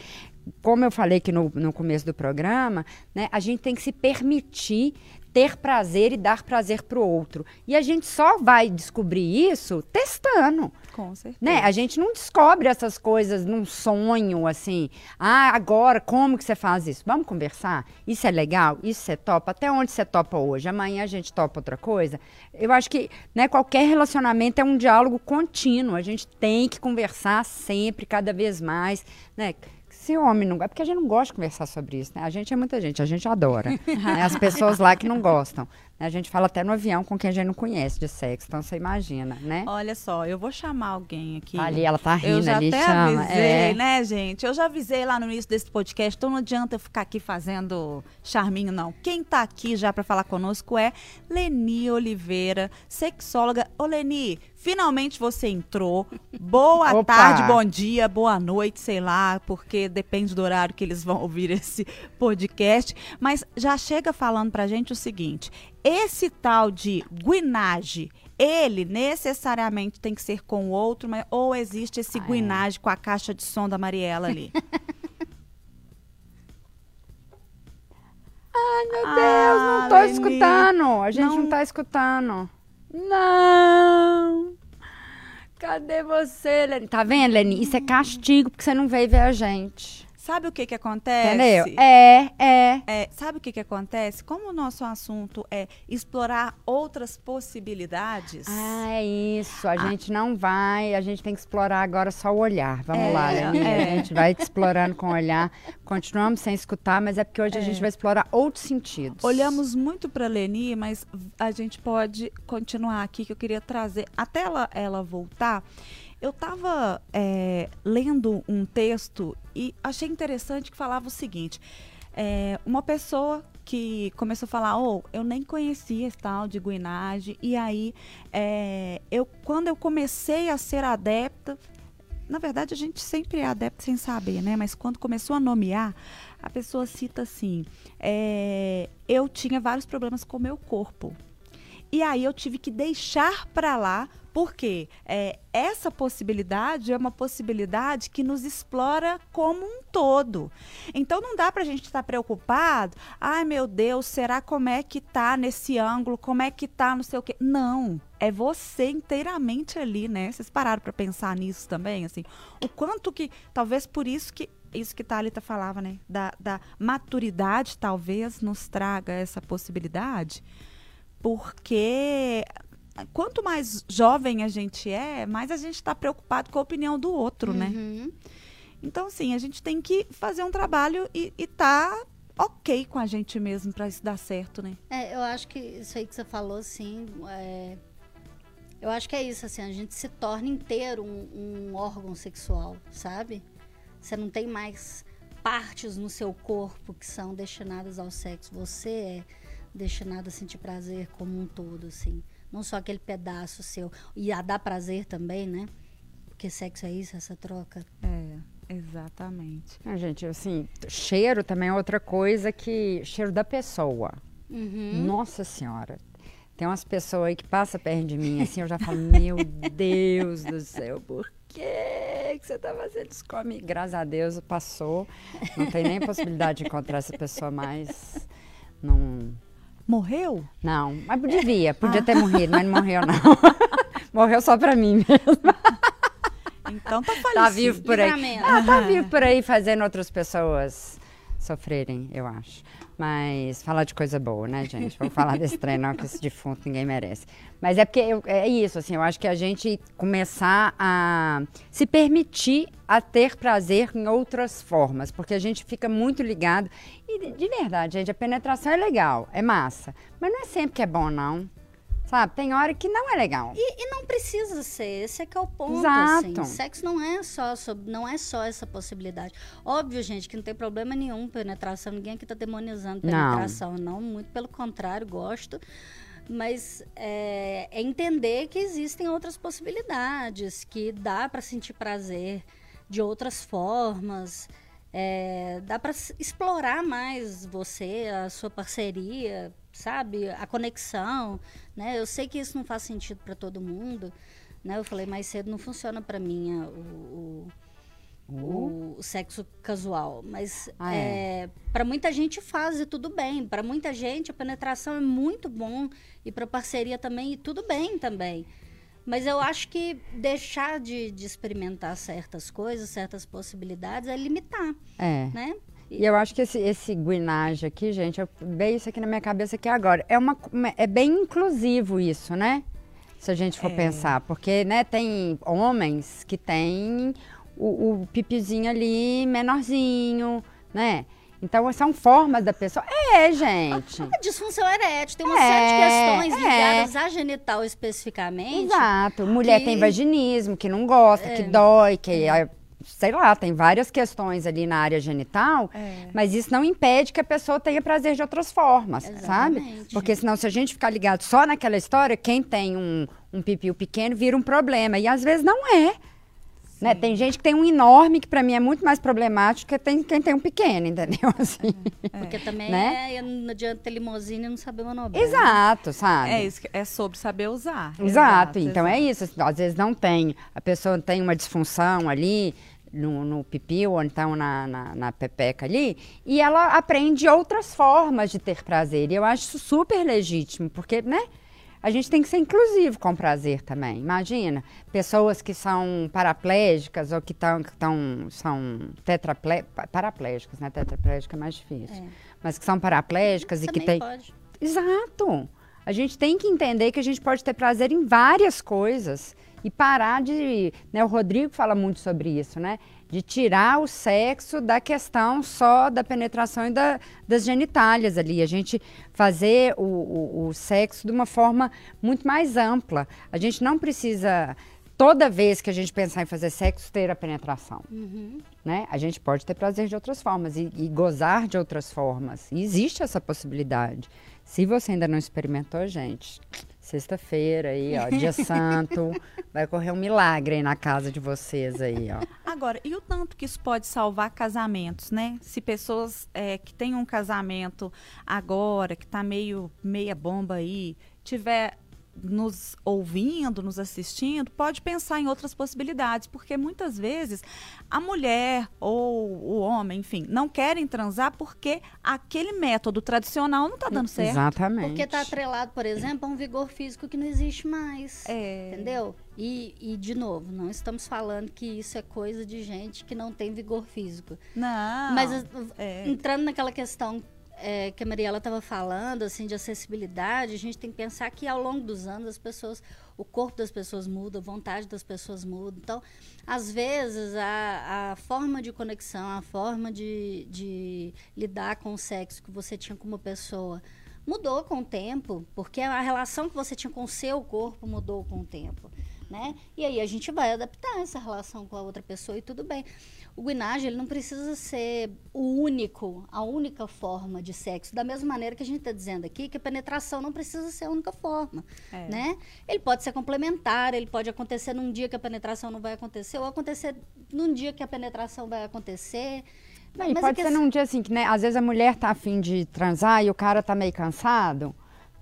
como eu falei aqui no, no começo do programa, né, a gente tem que se permitir ter prazer e dar prazer para o outro. E a gente só vai descobrir isso testando. Com certeza. Né? A gente não descobre essas coisas num sonho assim. Ah, agora como que você faz isso? Vamos conversar? Isso é legal? Isso você topa? Até onde você topa hoje? Amanhã a gente topa outra coisa? Eu acho que né, qualquer relacionamento é um diálogo contínuo. A gente tem que conversar sempre, cada vez mais. Né? Se homem não gosta, porque a gente não gosta de conversar sobre isso, né? A gente é muita gente, a gente adora. né? As pessoas lá que não gostam. A gente fala até no avião com quem a gente não conhece de sexo, então você imagina, né? Olha só, eu vou chamar alguém aqui. Ali, ela tá rindo, eu já ali até chama. avisei, é. né, gente? Eu já avisei lá no início desse podcast, então não adianta eu ficar aqui fazendo charminho, não. Quem tá aqui já para falar conosco é Leni Oliveira, sexóloga. Ô, Leni, finalmente você entrou. Boa Opa. tarde, bom dia, boa noite, sei lá, porque depende do horário que eles vão ouvir esse podcast. Mas já chega falando pra gente o seguinte: esse tal de guinage, ele necessariamente tem que ser com o outro, mas, ou existe esse ah, guinage é. com a caixa de som da Mariela ali? Ai, meu ah, Deus, não tô Leni. escutando. A gente não... não tá escutando. Não. Cadê você, Leni? Tá vendo, Leni? Isso é castigo porque você não veio ver a gente. Sabe o que que acontece? Entendeu? É, é. é sabe o que que acontece? Como o nosso assunto é explorar outras possibilidades. Ah, é isso. A ah. gente não vai, a gente tem que explorar agora só o olhar. Vamos é, lá, Leni. É. A gente vai explorando com o olhar. Continuamos sem escutar, mas é porque hoje é. a gente vai explorar outros sentidos. Olhamos muito para Leni, mas a gente pode continuar aqui que eu queria trazer até ela, ela voltar. Eu estava é, lendo um texto e achei interessante que falava o seguinte: é, uma pessoa que começou a falar, oh, eu nem conhecia esse tal de guinagem, e aí é, eu, quando eu comecei a ser adepta, na verdade a gente sempre é adepto sem saber, né? Mas quando começou a nomear, a pessoa cita assim: é, eu tinha vários problemas com o meu corpo. E aí eu tive que deixar para lá porque é, essa possibilidade é uma possibilidade que nos explora como um todo. Então não dá para a gente estar tá preocupado, ai meu Deus, será como é que tá nesse ângulo, como é que tá não sei o quê. Não, é você inteiramente ali, né? Vocês pararam para pensar nisso também, assim, o quanto que, talvez por isso que isso que Thalita falava, né? Da, da maturidade talvez nos traga essa possibilidade, porque quanto mais jovem a gente é, mais a gente está preocupado com a opinião do outro, né? uhum. né? Então, assim, a gente tem que fazer um trabalho e, estar tá ok com a gente mesmo para isso dar certo, né? É, eu acho que isso aí que você falou, assim, é, eu acho que é isso, assim, a gente se torna inteiro um, um órgão sexual, sabe? Você não tem mais partes no seu corpo que são destinadas ao sexo. Você é destinado a sentir prazer como um todo, assim. Não só aquele pedaço seu. E a dar prazer também, né? Porque sexo é isso, essa troca. É. Exatamente. Ah, gente, assim, cheiro também é outra coisa que. Cheiro da pessoa. Uhum. Nossa Senhora. Tem umas pessoas aí que passam perto de mim, assim, eu já falo, meu Deus do céu, por que que você tá fazendo isso comigo? Graças a Deus passou. Não tem nem possibilidade de encontrar essa pessoa mais. Não. Morreu? Não, mas devia, podia ter morrido, mas não morreu não. morreu só pra mim mesmo. Então tá falecido. Tá vivo por aí. Ah, tá vivo por aí fazendo outras pessoas sofrerem, eu acho. Mas falar de coisa boa, né, gente? Vamos falar desse trem, não, que esse defunto ninguém merece. Mas é porque eu, é isso, assim, eu acho que a gente começar a se permitir a ter prazer em outras formas, porque a gente fica muito ligado. E de, de verdade, gente, a penetração é legal, é massa. Mas não é sempre que é bom, não. Sabe? Tem hora que não é legal. E, e não precisa ser, esse é que é o ponto. Exato. Assim. Sexo não é só sobre, não é só essa possibilidade. Óbvio, gente, que não tem problema nenhum penetração, ninguém aqui tá demonizando penetração, não, não muito pelo contrário, gosto. Mas é, é entender que existem outras possibilidades, que dá para sentir prazer de outras formas. É, dá para explorar mais você, a sua parceria, sabe? A conexão, né? Eu sei que isso não faz sentido para todo mundo, né? Eu falei mais cedo, não funciona para mim o, o, o, o, sexo casual, mas ah, é. é para muita gente faz e tudo bem. Para muita gente a penetração é muito bom e para parceria também e tudo bem também. Mas eu acho que deixar de, de experimentar certas coisas, certas possibilidades, é limitar. É. Né? E eu acho que esse, esse guinage aqui, gente, eu veio isso aqui na minha cabeça aqui agora. É, uma, é bem inclusivo isso, né? Se a gente for é. pensar. Porque, né, tem homens que têm o, o pipizinho ali menorzinho, né? Então, são formas da pessoa. É, gente. A disfunção erétil. Tem uma é, série de questões ligadas é. à genital especificamente. Exato. Mulher que... tem vaginismo, que não gosta, é. que dói, que é sei lá, tem várias questões ali na área genital, é. mas isso não impede que a pessoa tenha prazer de outras formas, Exatamente. sabe? Porque senão, se a gente ficar ligado só naquela história, quem tem um, um pipiu pequeno vira um problema. E às vezes não é. Né? Tem gente que tem um enorme, que para mim é muito mais problemático que tem, quem tem um pequeno, entendeu? Assim, é. Porque também né? é, não adianta ter limousine e não saber manobrar. Exato, sabe? É isso, é sobre saber usar. Exato, exato então exato. é isso. Às vezes não tem, a pessoa tem uma disfunção ali, no, no pipi ou então na, na, na, pepeca ali, e ela aprende outras formas de ter prazer. E eu acho isso super legítimo, porque, né? A gente tem que ser inclusivo com prazer também. Imagina, pessoas que são paraplégicas ou que, tão, que tão, são tetraple, paraplégicas, né? Tetraplégica é mais difícil. É. Mas que são paraplégicas e que tem. Pode. Exato. A gente tem que entender que a gente pode ter prazer em várias coisas e parar de. Né, o Rodrigo fala muito sobre isso, né? De tirar o sexo da questão só da penetração e da, das genitálias ali. A gente fazer o, o, o sexo de uma forma muito mais ampla. A gente não precisa toda vez que a gente pensar em fazer sexo, ter a penetração. Uhum. Né? A gente pode ter prazer de outras formas e, e, gozar de outras formas. E existe essa possibilidade. Se você ainda não experimentou, gente, Sexta-feira aí, ó, dia santo, vai correr um milagre aí na casa de vocês aí, ó. Agora, e o tanto que isso pode salvar casamentos, né? Se pessoas é, que têm um casamento agora, que tá meio meia bomba aí, tiver nos ouvindo, nos assistindo, pode pensar em outras possibilidades, porque muitas vezes a mulher ou o homem, enfim, não querem transar porque aquele método tradicional não está dando certo. Exatamente. Porque está atrelado, por exemplo, a um vigor físico que não existe mais. É. Entendeu? E, e, de novo, não estamos falando que isso é coisa de gente que não tem vigor físico. Não. Mas é. entrando naquela questão é, que a Mariela estava falando, assim, de acessibilidade, a gente tem que pensar que ao longo dos anos as pessoas, o corpo das pessoas muda, a vontade das pessoas muda. Então, às vezes, a, a forma de conexão, a forma de, de lidar com o sexo que você tinha com uma pessoa mudou com o tempo, porque a relação que você tinha com o seu corpo mudou com o tempo. Né? E aí a gente vai adaptar essa relação com a outra pessoa e tudo bem o guinage ele não precisa ser o único, a única forma de sexo. Da mesma maneira que a gente está dizendo aqui, que a penetração não precisa ser a única forma, é. né? Ele pode ser complementar, ele pode acontecer num dia que a penetração não vai acontecer, ou acontecer num dia que a penetração vai acontecer. Não, e pode ser num dia assim, que né, às vezes a mulher tá afim de transar e o cara tá meio cansado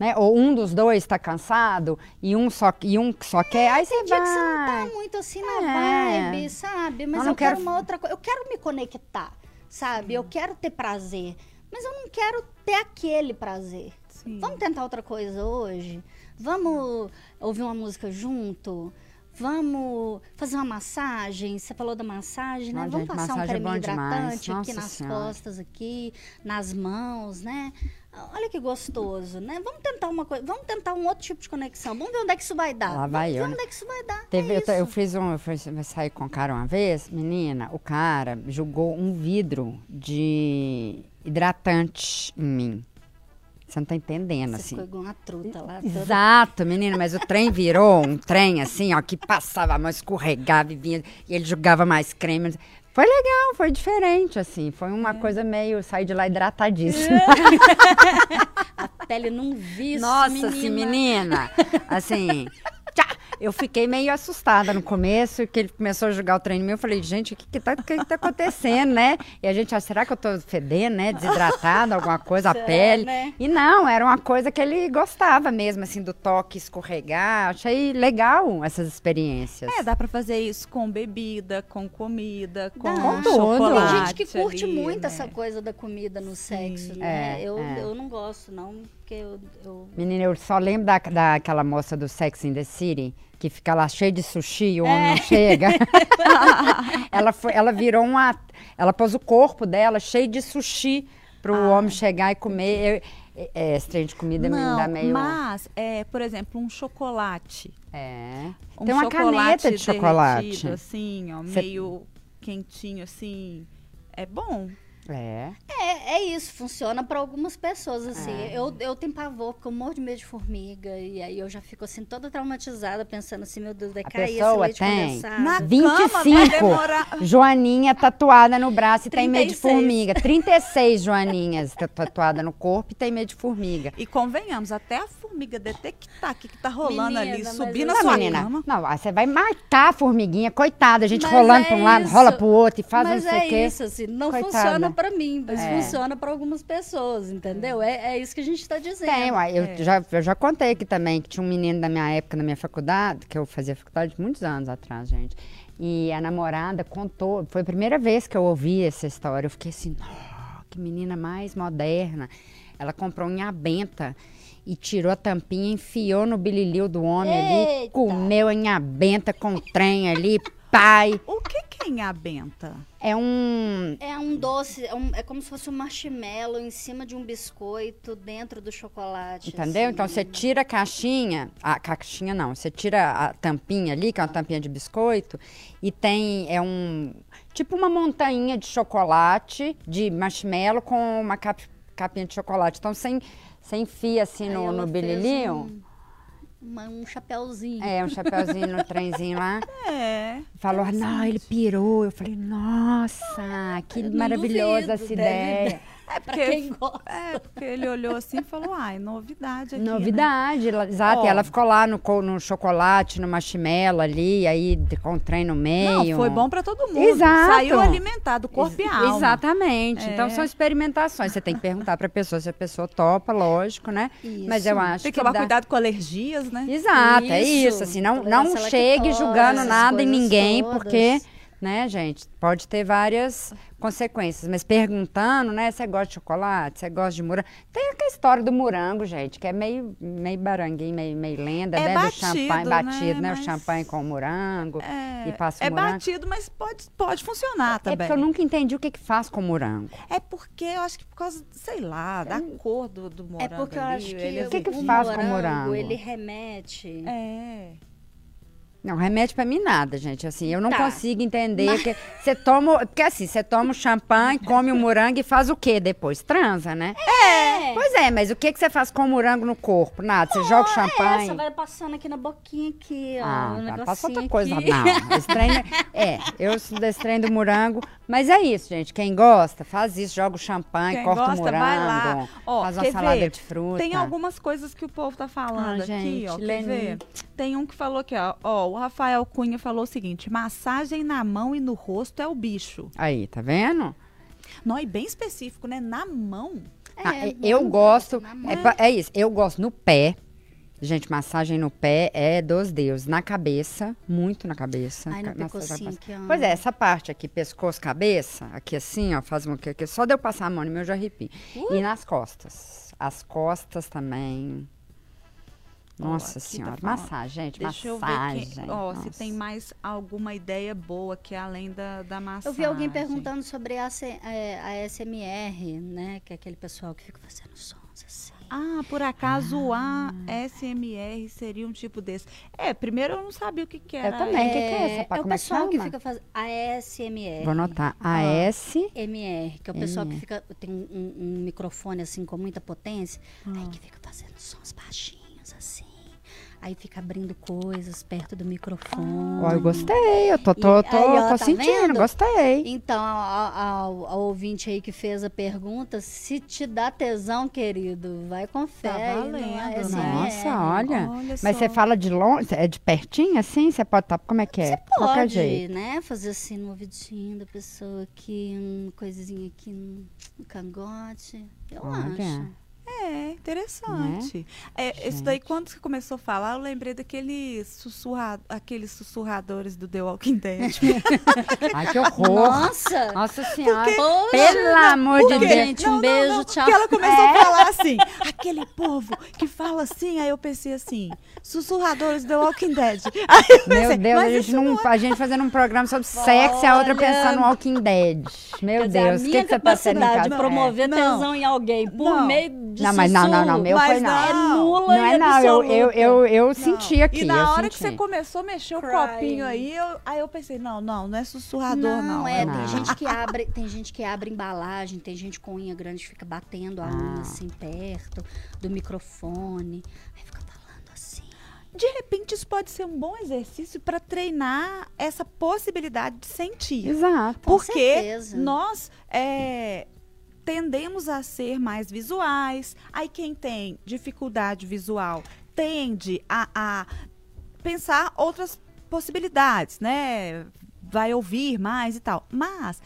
né? Ou um dos dois está cansado e um só, e um só quer, aí você vai. que você não tá muito assim na é. vibe, sabe? Mas eu, eu quero... quero uma outra coisa. Eu quero me conectar, sabe? Eu quero ter prazer. Mas eu não quero ter aquele prazer. Sim. Vamos tentar outra coisa hoje? Vamos ouvir uma música junto? Vamos fazer uma massagem. Você falou da massagem, né? Vamos passar um é creme é hidratante aqui nas senhora. costas, aqui, nas mãos, né? Olha que gostoso, né? Vamos tentar uma coisa, vamos tentar um outro tipo de conexão. Vamos ver onde é que isso vai dar. Lá vai vamos eu. ver onde é que isso vai dar. Teve, é eu, eu, fiz um, eu fiz, eu saí com o cara uma vez, menina, o cara jogou um vidro de hidratante em mim. Você não tá entendendo, Você assim. Ficou igual uma truta lá. Toda... Exato, menina, mas o trem virou um trem assim, ó, que passava a mão, escorregava e vinha, e ele jogava mais creme. Foi legal, foi diferente, assim. Foi uma é. coisa meio. Sair de lá hidratadíssima. a pele não viu. Nossa, menina. assim, menina. Assim. Eu fiquei meio assustada no começo, que ele começou a jogar o em mim. Eu falei, gente, o que, que, tá, que, que tá acontecendo, né? E a gente, ah, será que eu tô fedendo, né? Desidratada, alguma coisa, a pele. Né? E não, era uma coisa que ele gostava mesmo, assim, do toque escorregar. Achei legal essas experiências. É, dá pra fazer isso com bebida, com comida, com dá. chocolate. Tem gente que curte ali, muito né? essa coisa da comida no Sim. sexo, né? É, eu, é. eu não gosto, não porque eu, eu... Menina, eu só lembro da, daquela moça do Sex in the City, que fica lá cheia de sushi e o homem é. não chega. ela, foi, ela virou uma... Ela pôs o corpo dela cheio de sushi para o ah. homem chegar e comer. Eu, é, esse trem de comida não, me dá meio... mas, é, por exemplo, um chocolate. É. Um Tem uma caneta de chocolate. assim, ó, Cê... meio quentinho, assim. É bom. É. É, é isso, funciona para algumas pessoas, assim. É. Eu, eu tenho pavor, porque eu morro de medo de formiga. E aí eu já fico, assim, toda traumatizada, pensando assim, meu Deus, vai cair esse leite tem condensado. Na 25 Joaninha tatuada no braço e 36. tem medo de formiga. 36 Joaninhas tatuada no corpo e tem medo de formiga. E convenhamos, até a formiga detectar o que, que tá rolando menina, ali, subir na sua menina, cama. Não, você vai matar a formiguinha, coitada, a gente mas rolando é para um lado, rola pro outro e faz mas não sei o é quê. isso, assim, não coitada. funciona para mim, mas é. funciona para algumas pessoas, entendeu? É, é isso que a gente está dizendo. Tem, uai, eu, é. já, eu já contei aqui também que tinha um menino da minha época, na minha faculdade, que eu fazia faculdade muitos anos atrás, gente. E a namorada contou, foi a primeira vez que eu ouvi essa história. Eu fiquei assim, oh, que menina mais moderna. Ela comprou unha benta e tirou a tampinha, enfiou no bililio do homem Eita. ali, comeu a unha benta com o trem ali, pai. O que, que é inhabenta? É um. É um doce, é, um, é, como se fosse um marshmallow em cima de um biscoito dentro do chocolate. Entendeu? Assim. Então você tira a caixinha, a caixinha não, você tira a tampinha ali, que é uma tampinha de biscoito, e tem. É um. Tipo uma montanha de chocolate, de marshmallow com uma cap, capinha de chocolate. Então você, você enfia assim no, no bililinho. Um uma, um chapéuzinho. É, um chapéuzinho no trenzinho lá. É. Falou, não, ele pirou. Eu falei, nossa, que maravilhosa duvido, essa ideia. É Pra porque, quem gosta. é porque ele olhou assim e falou, ai, novidade aqui, né?" Novidade, ela- exato. Ó. E ela ficou lá no, co- no chocolate, no marshmallow ali, aí de- com o trem no meio. Não, foi bom pra todo mundo. Exato. Saiu alimentado, corpo e Ex- alma. Exatamente. É. Então são experimentações. Você tem que perguntar pra pessoa se a pessoa topa, lógico, né? Mas eu Isso. acho Tem que que tomar dá- cuidado com alergias, né? Exato, é Isso. isso. Assim, não, não à chegue julgando nada em ninguém, todas. porque, né, gente, pode ter várias consequências. Mas perguntando, né, você gosta de chocolate, você gosta de morango. Tem aquela história do morango, gente, que é meio, meio baranguinho, meio, meio lenda, É né? batido, do champanhe né, batido, né? mas- O champanhe com o morango. É, E passa o é morango. batido, mas pode, pode funcionar É também. porque eu nunca entendi o que que faz com morango. É porque eu acho que por causa, sei lá, da cor do, do morango É porque eu ali, acho que, ele é O que que o faz com morango, morango? ele remete. É. Não, remédio pra mim nada, gente. Assim, eu não Tá. consigo entender que você toma, porque assim, você toma o champanhe, come o morango e faz o quê depois? Transa, né? É. Pois é, mas o que que você faz com o morango no corpo? Nada, você joga o É, champanhe. você vai passando aqui na boquinha aqui, ó. Ah, um tá, passa outra coisa. aqui. Não, esse é- é, eu sou desse do morango, mas é isso, gente. Quem gosta, faz isso, joga o champanhe, Quem corta gosta, o morango, vai lá. Ó, faz uma salada ver? de fruta. Tem algumas coisas que o povo tá falando Ah, aqui, gente, ó. Quer ver? Tem um que falou aqui, ó, ó. O Rafael Cunha falou o seguinte: massagem na mão e no rosto é o bicho. Aí, tá vendo? Não, e bem específico, né? Na mão. Ah, É, eu mão, gosto, é, é isso, eu gosto no pé. Gente, massagem no pé é dos deuses. Na cabeça, muito na cabeça. Ai, no pescocinho ó. Pois é, essa parte aqui, pescoço, cabeça, aqui assim, ó, faz um que aqui, só de eu passar a mão no meu eu já arrepio. E nas costas. As costas também. Nossa aqui tá senhora, falando. massagem, gente, Deixa eu ver massagem. ó, se nossa. tem mais alguma ideia boa que é além da, da massagem. Eu vi alguém perguntando sobre a, é, a SMR, né? Que é aquele pessoal que fica fazendo sons assim. Ah, por acaso o ASMR seria um tipo desse. É, primeiro eu não sabia o que, que era. também. que que é essa, pá? É o é que pessoal que chama? fica fazendo ASMR. Vou anotar. Ah. AS. MR, que é o pessoal que fica tem um, um- microfone assim com muita potência, aí que fica fazendo sons baixinhos. Aí fica abrindo coisas perto do microfone. Ó, eu gostei, eu tô, tô, E tô, aí, ó, tô tá sentindo, vendo? gostei. Então, ao, ouvinte aí que fez a pergunta, se te dá tesão, querido, vai com fé. Tá aí no valendo, né? Nossa, olha. Olha Mas você fala de longe, é de pertinho assim? Você pode estar, como é que é? Qualquer Pode, jeito. né? Fazer assim no ouvidinho da pessoa aqui, uma coisinha aqui no, no cangote. Eu Olha. acho. É, interessante. É, isso daí, quando você começou a falar, eu lembrei daquele sussurra, aqueles sussurradores do The Walking Dead. Ai, que horror. Nossa! Nossa senhora. Poxa, Pelo amor de Porque, Deus. gente, um beijo, tchau. Porque ela começou a falar assim, aquele povo que fala assim, aí eu pensei assim, sussurradores do The Walking Dead. Aí eu Meu pensei, Deus, a gente, não, a gente fazendo um programa sobre sexo e a outra Olha. pensando no Walking Dead. Meu Quer Deus, o que, que você tá sendo em capacidade casa? de promover Não. tesão em alguém por Não. meio de Não, mas não, não, não, meu Mas foi não. não. é nula Não é não, eu, eu, absoluta. eu, eu senti aqui. E na eu hora que senti. você começou a mexer o Crying. copinho aí, eu, aí eu pensei, não, não, não é sussurrador, não. Não, é, não. tem gente que abre, tem gente que abre embalagem, tem gente com unha grande que fica batendo a unha Ah. assim perto do microfone, aí fica falando assim. De repente, isso pode ser um bom exercício para treinar essa possibilidade de sentir. Exato. Com Porque certeza. nós é, tendemos a ser mais visuais. Aí quem tem dificuldade visual tende a, a pensar outras possibilidades, né? Vai ouvir mais e tal. Mas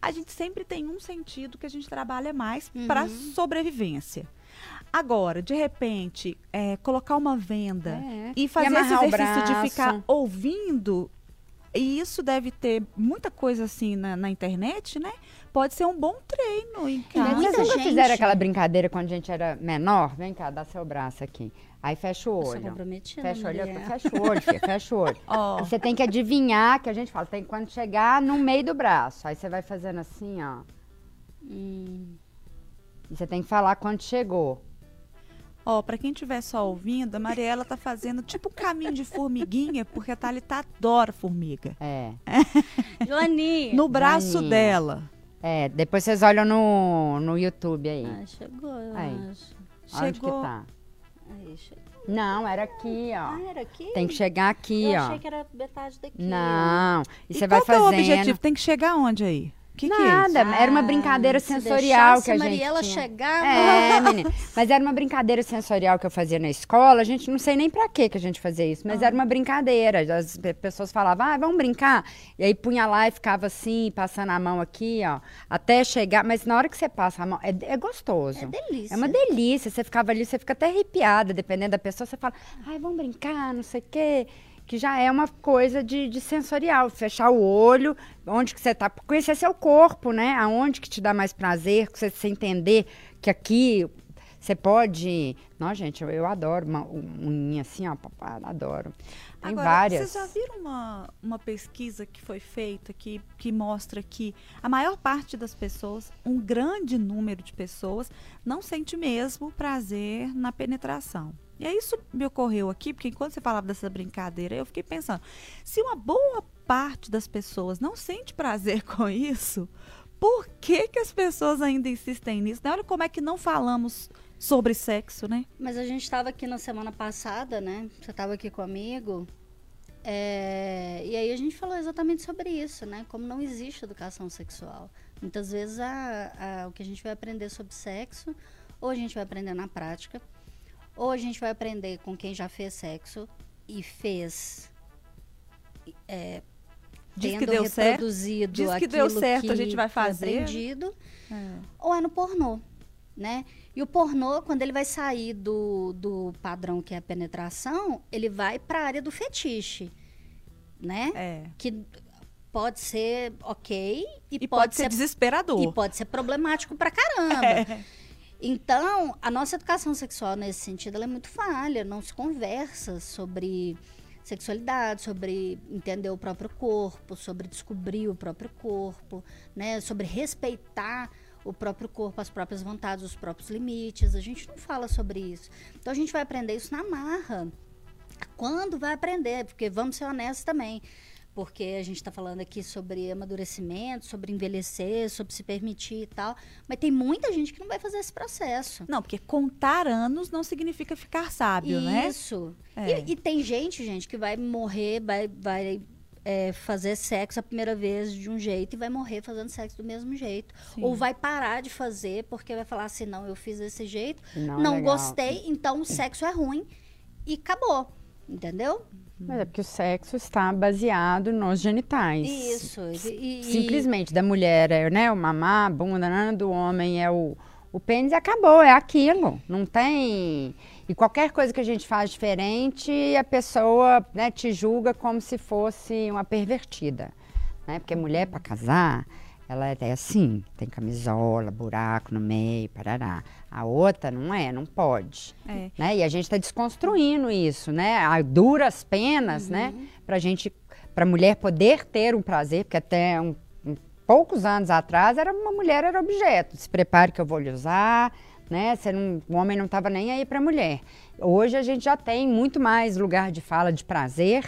a gente sempre tem um sentido que a gente trabalha mais para sobrevivência. Agora, de repente, é, colocar uma venda É. e fazer esse amarrar o exercício de ficar ouvindo, e isso deve ter muita coisa assim na, na internet, né? Pode ser um bom treino em Mas casa. muita Vocês nunca gente- fizeram aquela brincadeira quando a gente era menor? Vem cá, dá seu braço aqui. Aí fecha o Eu sou olho. comprometida, Fecha o olho, fecha o olho, filha, fecha o olho. Ó. Você tem que adivinhar, que a gente fala, tem quando chegar no meio do braço. Aí você vai fazendo assim, ó. Hum, E você tem que falar quando chegou. Ó, pra quem estiver só ouvindo, a Mariela tá fazendo tipo caminho de formiguinha, porque a Thalita adora formiga. É. Joaninha. No braço Janinha. dela. É, depois vocês olham no, no YouTube aí. Ah, chegou, eu Aí. acho. Onde que Chegou. tá? Aí, chegou. Não, era aqui, Ah, ó. era aqui? Tem que chegar aqui, eu ó. achei que era metade daqui. Não. E E você vai qual que é o fazendo. objetivo? Tem que chegar onde aí? Que Nada, que é isso? era uma brincadeira Ah, se sensorial deixasse que a a gente Mariela tinha. chegava. É, menina. Mas era uma brincadeira sensorial que eu fazia na escola. A gente não sei nem pra que que a gente fazia isso, mas era uma brincadeira. As pe- pessoas falavam, ah, vamos brincar. E aí punha lá e ficava assim, passando a mão aqui, ó, até chegar. Mas na hora que você passa a mão, é, é gostoso. É delícia. É uma delícia. Você ficava ali, você fica até arrepiada, dependendo da pessoa. Você fala, ai, vamos brincar, não sei o quê. Que já é uma coisa de, de sensorial. Fechar o olho, onde que você tá. Conhecer seu corpo, né? Aonde que te dá mais prazer, você, você entender que aqui você pode. Não, gente, eu, eu adoro uma unha assim, ó, adoro. Tem Agora, várias. Vocês já viram uma, uma pesquisa que foi feita que, que mostra que a maior parte das pessoas, um grande número de pessoas, não sente mesmo prazer na penetração. E aí isso me ocorreu aqui, porque enquanto você falava dessa brincadeira, eu fiquei pensando, se uma boa parte das pessoas não sente prazer com isso, por que, que as pessoas ainda insistem nisso? né? Olha como é que não falamos sobre sexo, né? Mas a gente estava aqui na semana passada, né? Você estava aqui comigo. é, E aí a gente falou exatamente sobre isso, né? Como não existe educação sexual. Muitas vezes a- a- o que a gente vai aprender sobre sexo, ou a gente vai aprender na prática, ou a gente vai aprender com quem já fez sexo e fez. é, Diz que tendo deu certo. reproduzido Diz que deu certo, a que gente vai fazer. aprendido, ou é no pornô, né? E o pornô, quando ele vai sair do, do padrão que é a penetração, ele vai para a área do fetiche, né? É. Que pode ser ok e, E pode, ser, desesperador. e pode ser problemático pra caramba. É. Então, a nossa educação sexual nesse sentido é muito falha, não se conversa sobre sexualidade, sobre entender o próprio corpo, sobre descobrir o próprio corpo, né, sobre respeitar o próprio corpo, as próprias vontades, os próprios limites. A gente não fala sobre isso. Então a gente vai aprender isso na marra. Quando vai aprender? Porque vamos ser honestos também. Porque a gente está falando aqui sobre amadurecimento, sobre envelhecer, sobre se permitir e tal. Mas tem muita gente que não vai fazer esse processo. Não, porque contar anos não significa ficar sábio, né? Isso. É. E, e tem gente, gente, que vai morrer, vai, vai é, fazer sexo a primeira vez de um jeito e vai morrer fazendo sexo do mesmo jeito. Sim. Ou vai parar de fazer porque vai falar assim, não, eu fiz desse jeito, Não não, é legal. gostei, então o sexo é ruim e acabou. Entendeu? Mas é porque o sexo está baseado nos genitais. Isso. E, e- Simplesmente, da mulher é né, o mamar, a bunda, do homem é o, o pênis e acabou, é aquilo. Não tem. E qualquer coisa que a gente faz diferente, a pessoa né, te julga como se fosse uma pervertida. Né? Porque mulher, para casar, ela é assim: tem camisola, buraco no meio, parará. A outra não é, não pode. É. Né? E a gente está desconstruindo isso, né? A duras penas, né? Pra gente, pra mulher poder ter um prazer, porque até um, um- poucos anos atrás era uma mulher era objeto. Se prepare que eu vou lhe usar, né? Você não, o homem não estava nem aí pra mulher. Hoje a gente já tem muito mais lugar de fala de prazer.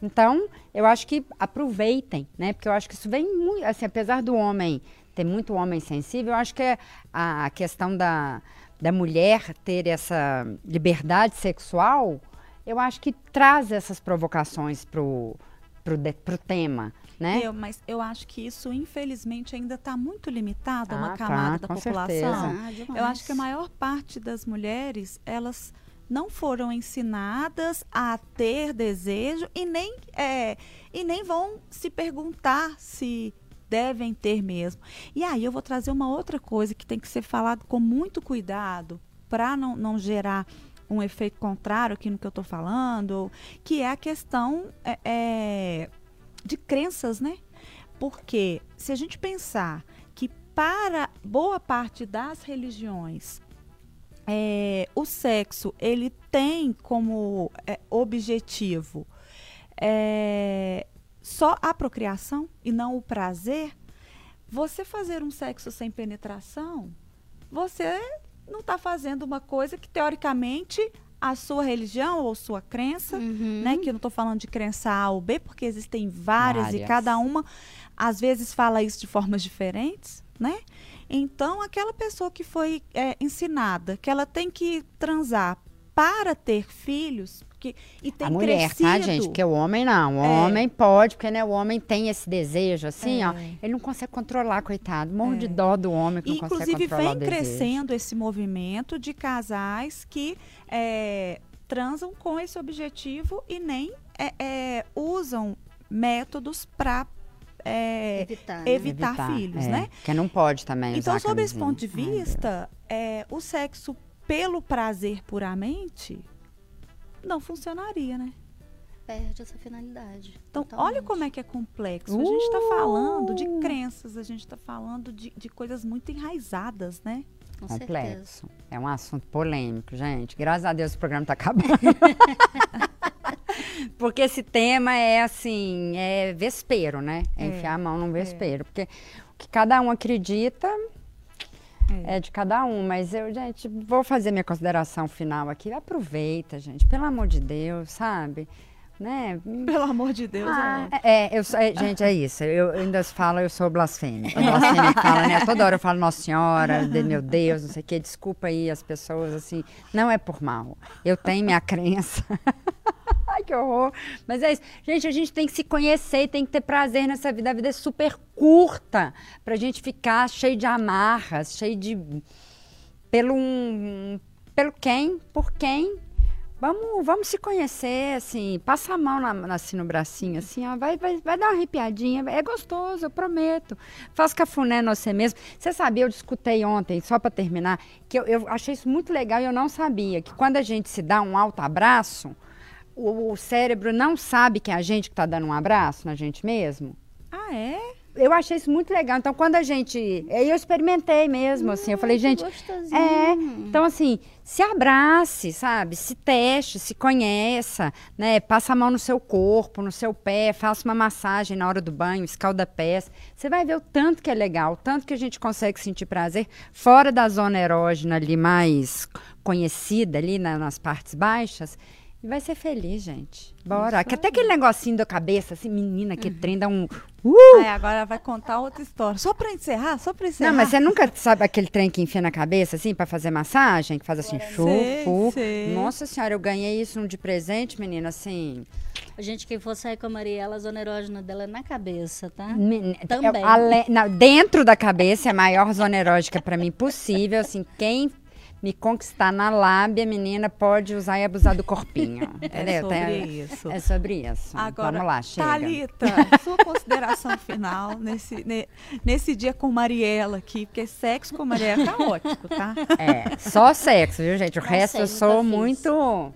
Então, eu acho que aproveitem, né? Porque eu acho que isso vem muito, assim, apesar do homem ter muito homem sensível, eu acho que é a, a questão da, da mulher ter essa liberdade sexual, eu acho que traz essas provocações pro, pro, de- pro tema, né? Eu, mas eu acho que isso, infelizmente, ainda está muito limitado a uma Ah, tá, camada da com população. Ah. Eu acho que a maior parte das mulheres, elas não foram ensinadas a ter desejo e nem, é, e nem vão se perguntar se devem ter mesmo. E aí eu vou trazer uma outra coisa que tem que ser falado com muito cuidado para não, não gerar um efeito contrário aqui no que eu estou falando, que é a questão é, é, de crenças, né? Porque se a gente pensar que para boa parte das religiões é, o sexo ele tem como é, objetivo é, só a procriação e não o prazer, você fazer um sexo sem penetração, você não está fazendo uma coisa que teoricamente a sua religião ou sua crença, Uhum. né? Que eu não estou falando de crença A ou B, porque existem várias, e Várias. cada uma às vezes fala isso de formas diferentes, né? Então, aquela pessoa que foi é, ensinada que ela tem que transar para ter filhos, que e tem a mulher, crescido. tá, gente? Porque o homem não. O É. homem pode, porque né, o homem tem esse desejo, assim, ó. É. Ele não consegue controlar, coitado. Morro de dó do homem que E, não consegue inclusive controlar vem o desejo. crescendo esse movimento de casais que é, transam com esse objetivo e nem é, é, usam métodos para Evitar. né? evitar filhos, é, né? Porque não pode também Então, usar sob esse ponto de vista, é, o sexo pelo prazer puramente não funcionaria, né? Perde essa finalidade. Então, totalmente. olha como é que é complexo. A gente está falando de Uh! crenças, a gente está falando de, de coisas muito enraizadas, né? Com certeza. complexo. É um assunto polêmico, gente. Graças a Deus o programa tá acabando. Porque esse tema é assim, é vespeiro, né? É, É, enfiar a mão num vespeiro. Porque o que cada um acredita é. de cada um. Mas eu, gente, vou fazer minha consideração final aqui. Aproveita, gente, pelo amor de Deus, sabe? Né? Pelo amor de Deus. Ah, é. é, eu, é, gente, é isso. Eu, eu ainda falo, eu sou blasfêmia. A blasfêmia fala, né? Toda hora eu falo, Nossa Senhora, de, meu Deus, não sei o quê. Desculpa aí as pessoas, assim. Não é por mal. Eu tenho minha crença. Que horror. Mas é isso. Gente, a gente tem que se conhecer e tem que ter prazer nessa vida. A vida é super curta pra gente ficar cheio de amarras, cheio de. Pelo um. Pelo quem? Por quem? Vamos, vamos se conhecer, assim, passa a mão na- assim, no bracinho, assim, ó, vai, vai, vai dar uma arrepiadinha, é gostoso, eu prometo. Faz cafuné no você mesmo. Você sabia, eu discutei ontem, só para terminar, que eu, eu achei isso muito legal e eu não sabia, que quando a gente se dá um alto abraço, o, o cérebro não sabe que é a gente que está dando um abraço na gente mesmo. Ah, é? Eu achei isso muito legal. Então, quando a gente. Eu experimentei mesmo, assim. Eu falei, que gente. gostosinho. É. Então, assim, se abrace, sabe? Se teste, se conheça, né? Passa a mão no seu corpo, no seu pé, faça uma massagem na hora do banho, escalda pés. Você vai ver o tanto que é legal, o tanto que a gente consegue sentir prazer fora da zona erógena ali mais conhecida, ali na- nas partes baixas. E vai ser feliz, gente. Bora. Que até aquele negocinho da cabeça, assim, menina, que trem dá um. Uh! Aí agora vai contar outra história. Só pra encerrar, só pra encerrar. Não, mas você nunca sabe aquele trem que enfia na cabeça, assim, pra fazer massagem? Que faz assim, chufu. Nossa senhora, eu ganhei isso de presente, menina, assim. A gente que for sair com a Mariela, a zona erógena dela é na cabeça, tá? men- Também. eu- ale- não, dentro da cabeça é a maior zona erótica pra mim possível. Assim, quem me conquistar na lábia, menina, pode usar e abusar do corpinho. Entendeu? sobre isso. É sobre isso. Agora, Vamos lá, chega. Thalita, sua consideração final nesse, ne- nesse dia com Mariela aqui, porque sexo com Mariela é caótico, tá? É, só sexo, viu, gente? O Não resto sei, eu sou muito.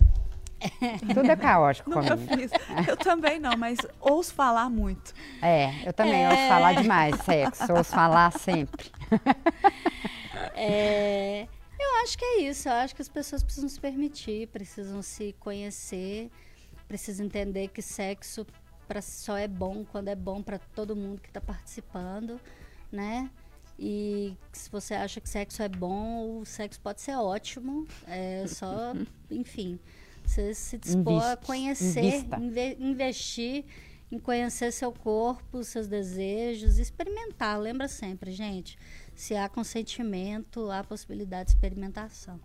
Tudo é caótico Nunca comigo. fiz. Eu também não, mas ouço falar muito. É, eu também ouço falar demais sexo, ouço falar sempre. É, eu acho que é isso. Eu acho que as pessoas precisam se permitir, precisam se conhecer, precisam entender que sexo pra, só é bom quando é bom para todo mundo que está participando, né? E se você acha que sexo é bom, o sexo pode ser ótimo. É só, enfim, você se dispor a Inviste, conhecer, invista. inve- investir em conhecer seu corpo, seus desejos, experimentar. Lembra sempre, gente, se há consentimento, há possibilidade de experimentação.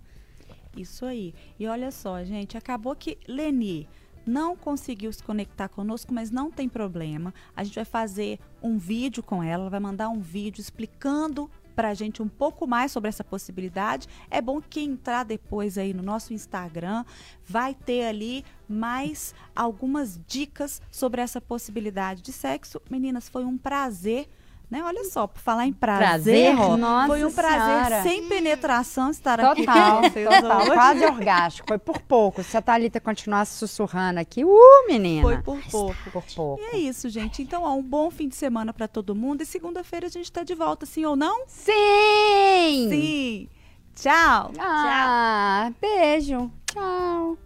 Isso aí. E olha só, gente, acabou que Leni não conseguiu se conectar conosco, mas não tem problema. A gente vai fazer um vídeo com ela, vai mandar um vídeo explicando pra gente um pouco mais sobre essa possibilidade. É bom que entrar depois aí no nosso Instagram, vai ter ali mais algumas dicas sobre essa possibilidade de sexo. Meninas, foi um prazer né? Olha só, por falar em prazer, Prazer? Nossa foi um prazer Senhora. sem penetração estar aqui Total, com vocês total, hoje. quase orgástico. Foi por pouco. Se a Thalita continuasse sussurrando aqui, uh, menina. Foi por pouco. Por pouco. E é isso, gente. Então, ó, um bom fim de semana pra todo mundo. E segunda-feira a gente tá de volta, sim ou não? Sim! Sim. Tchau. Ah, beijo. Tchau.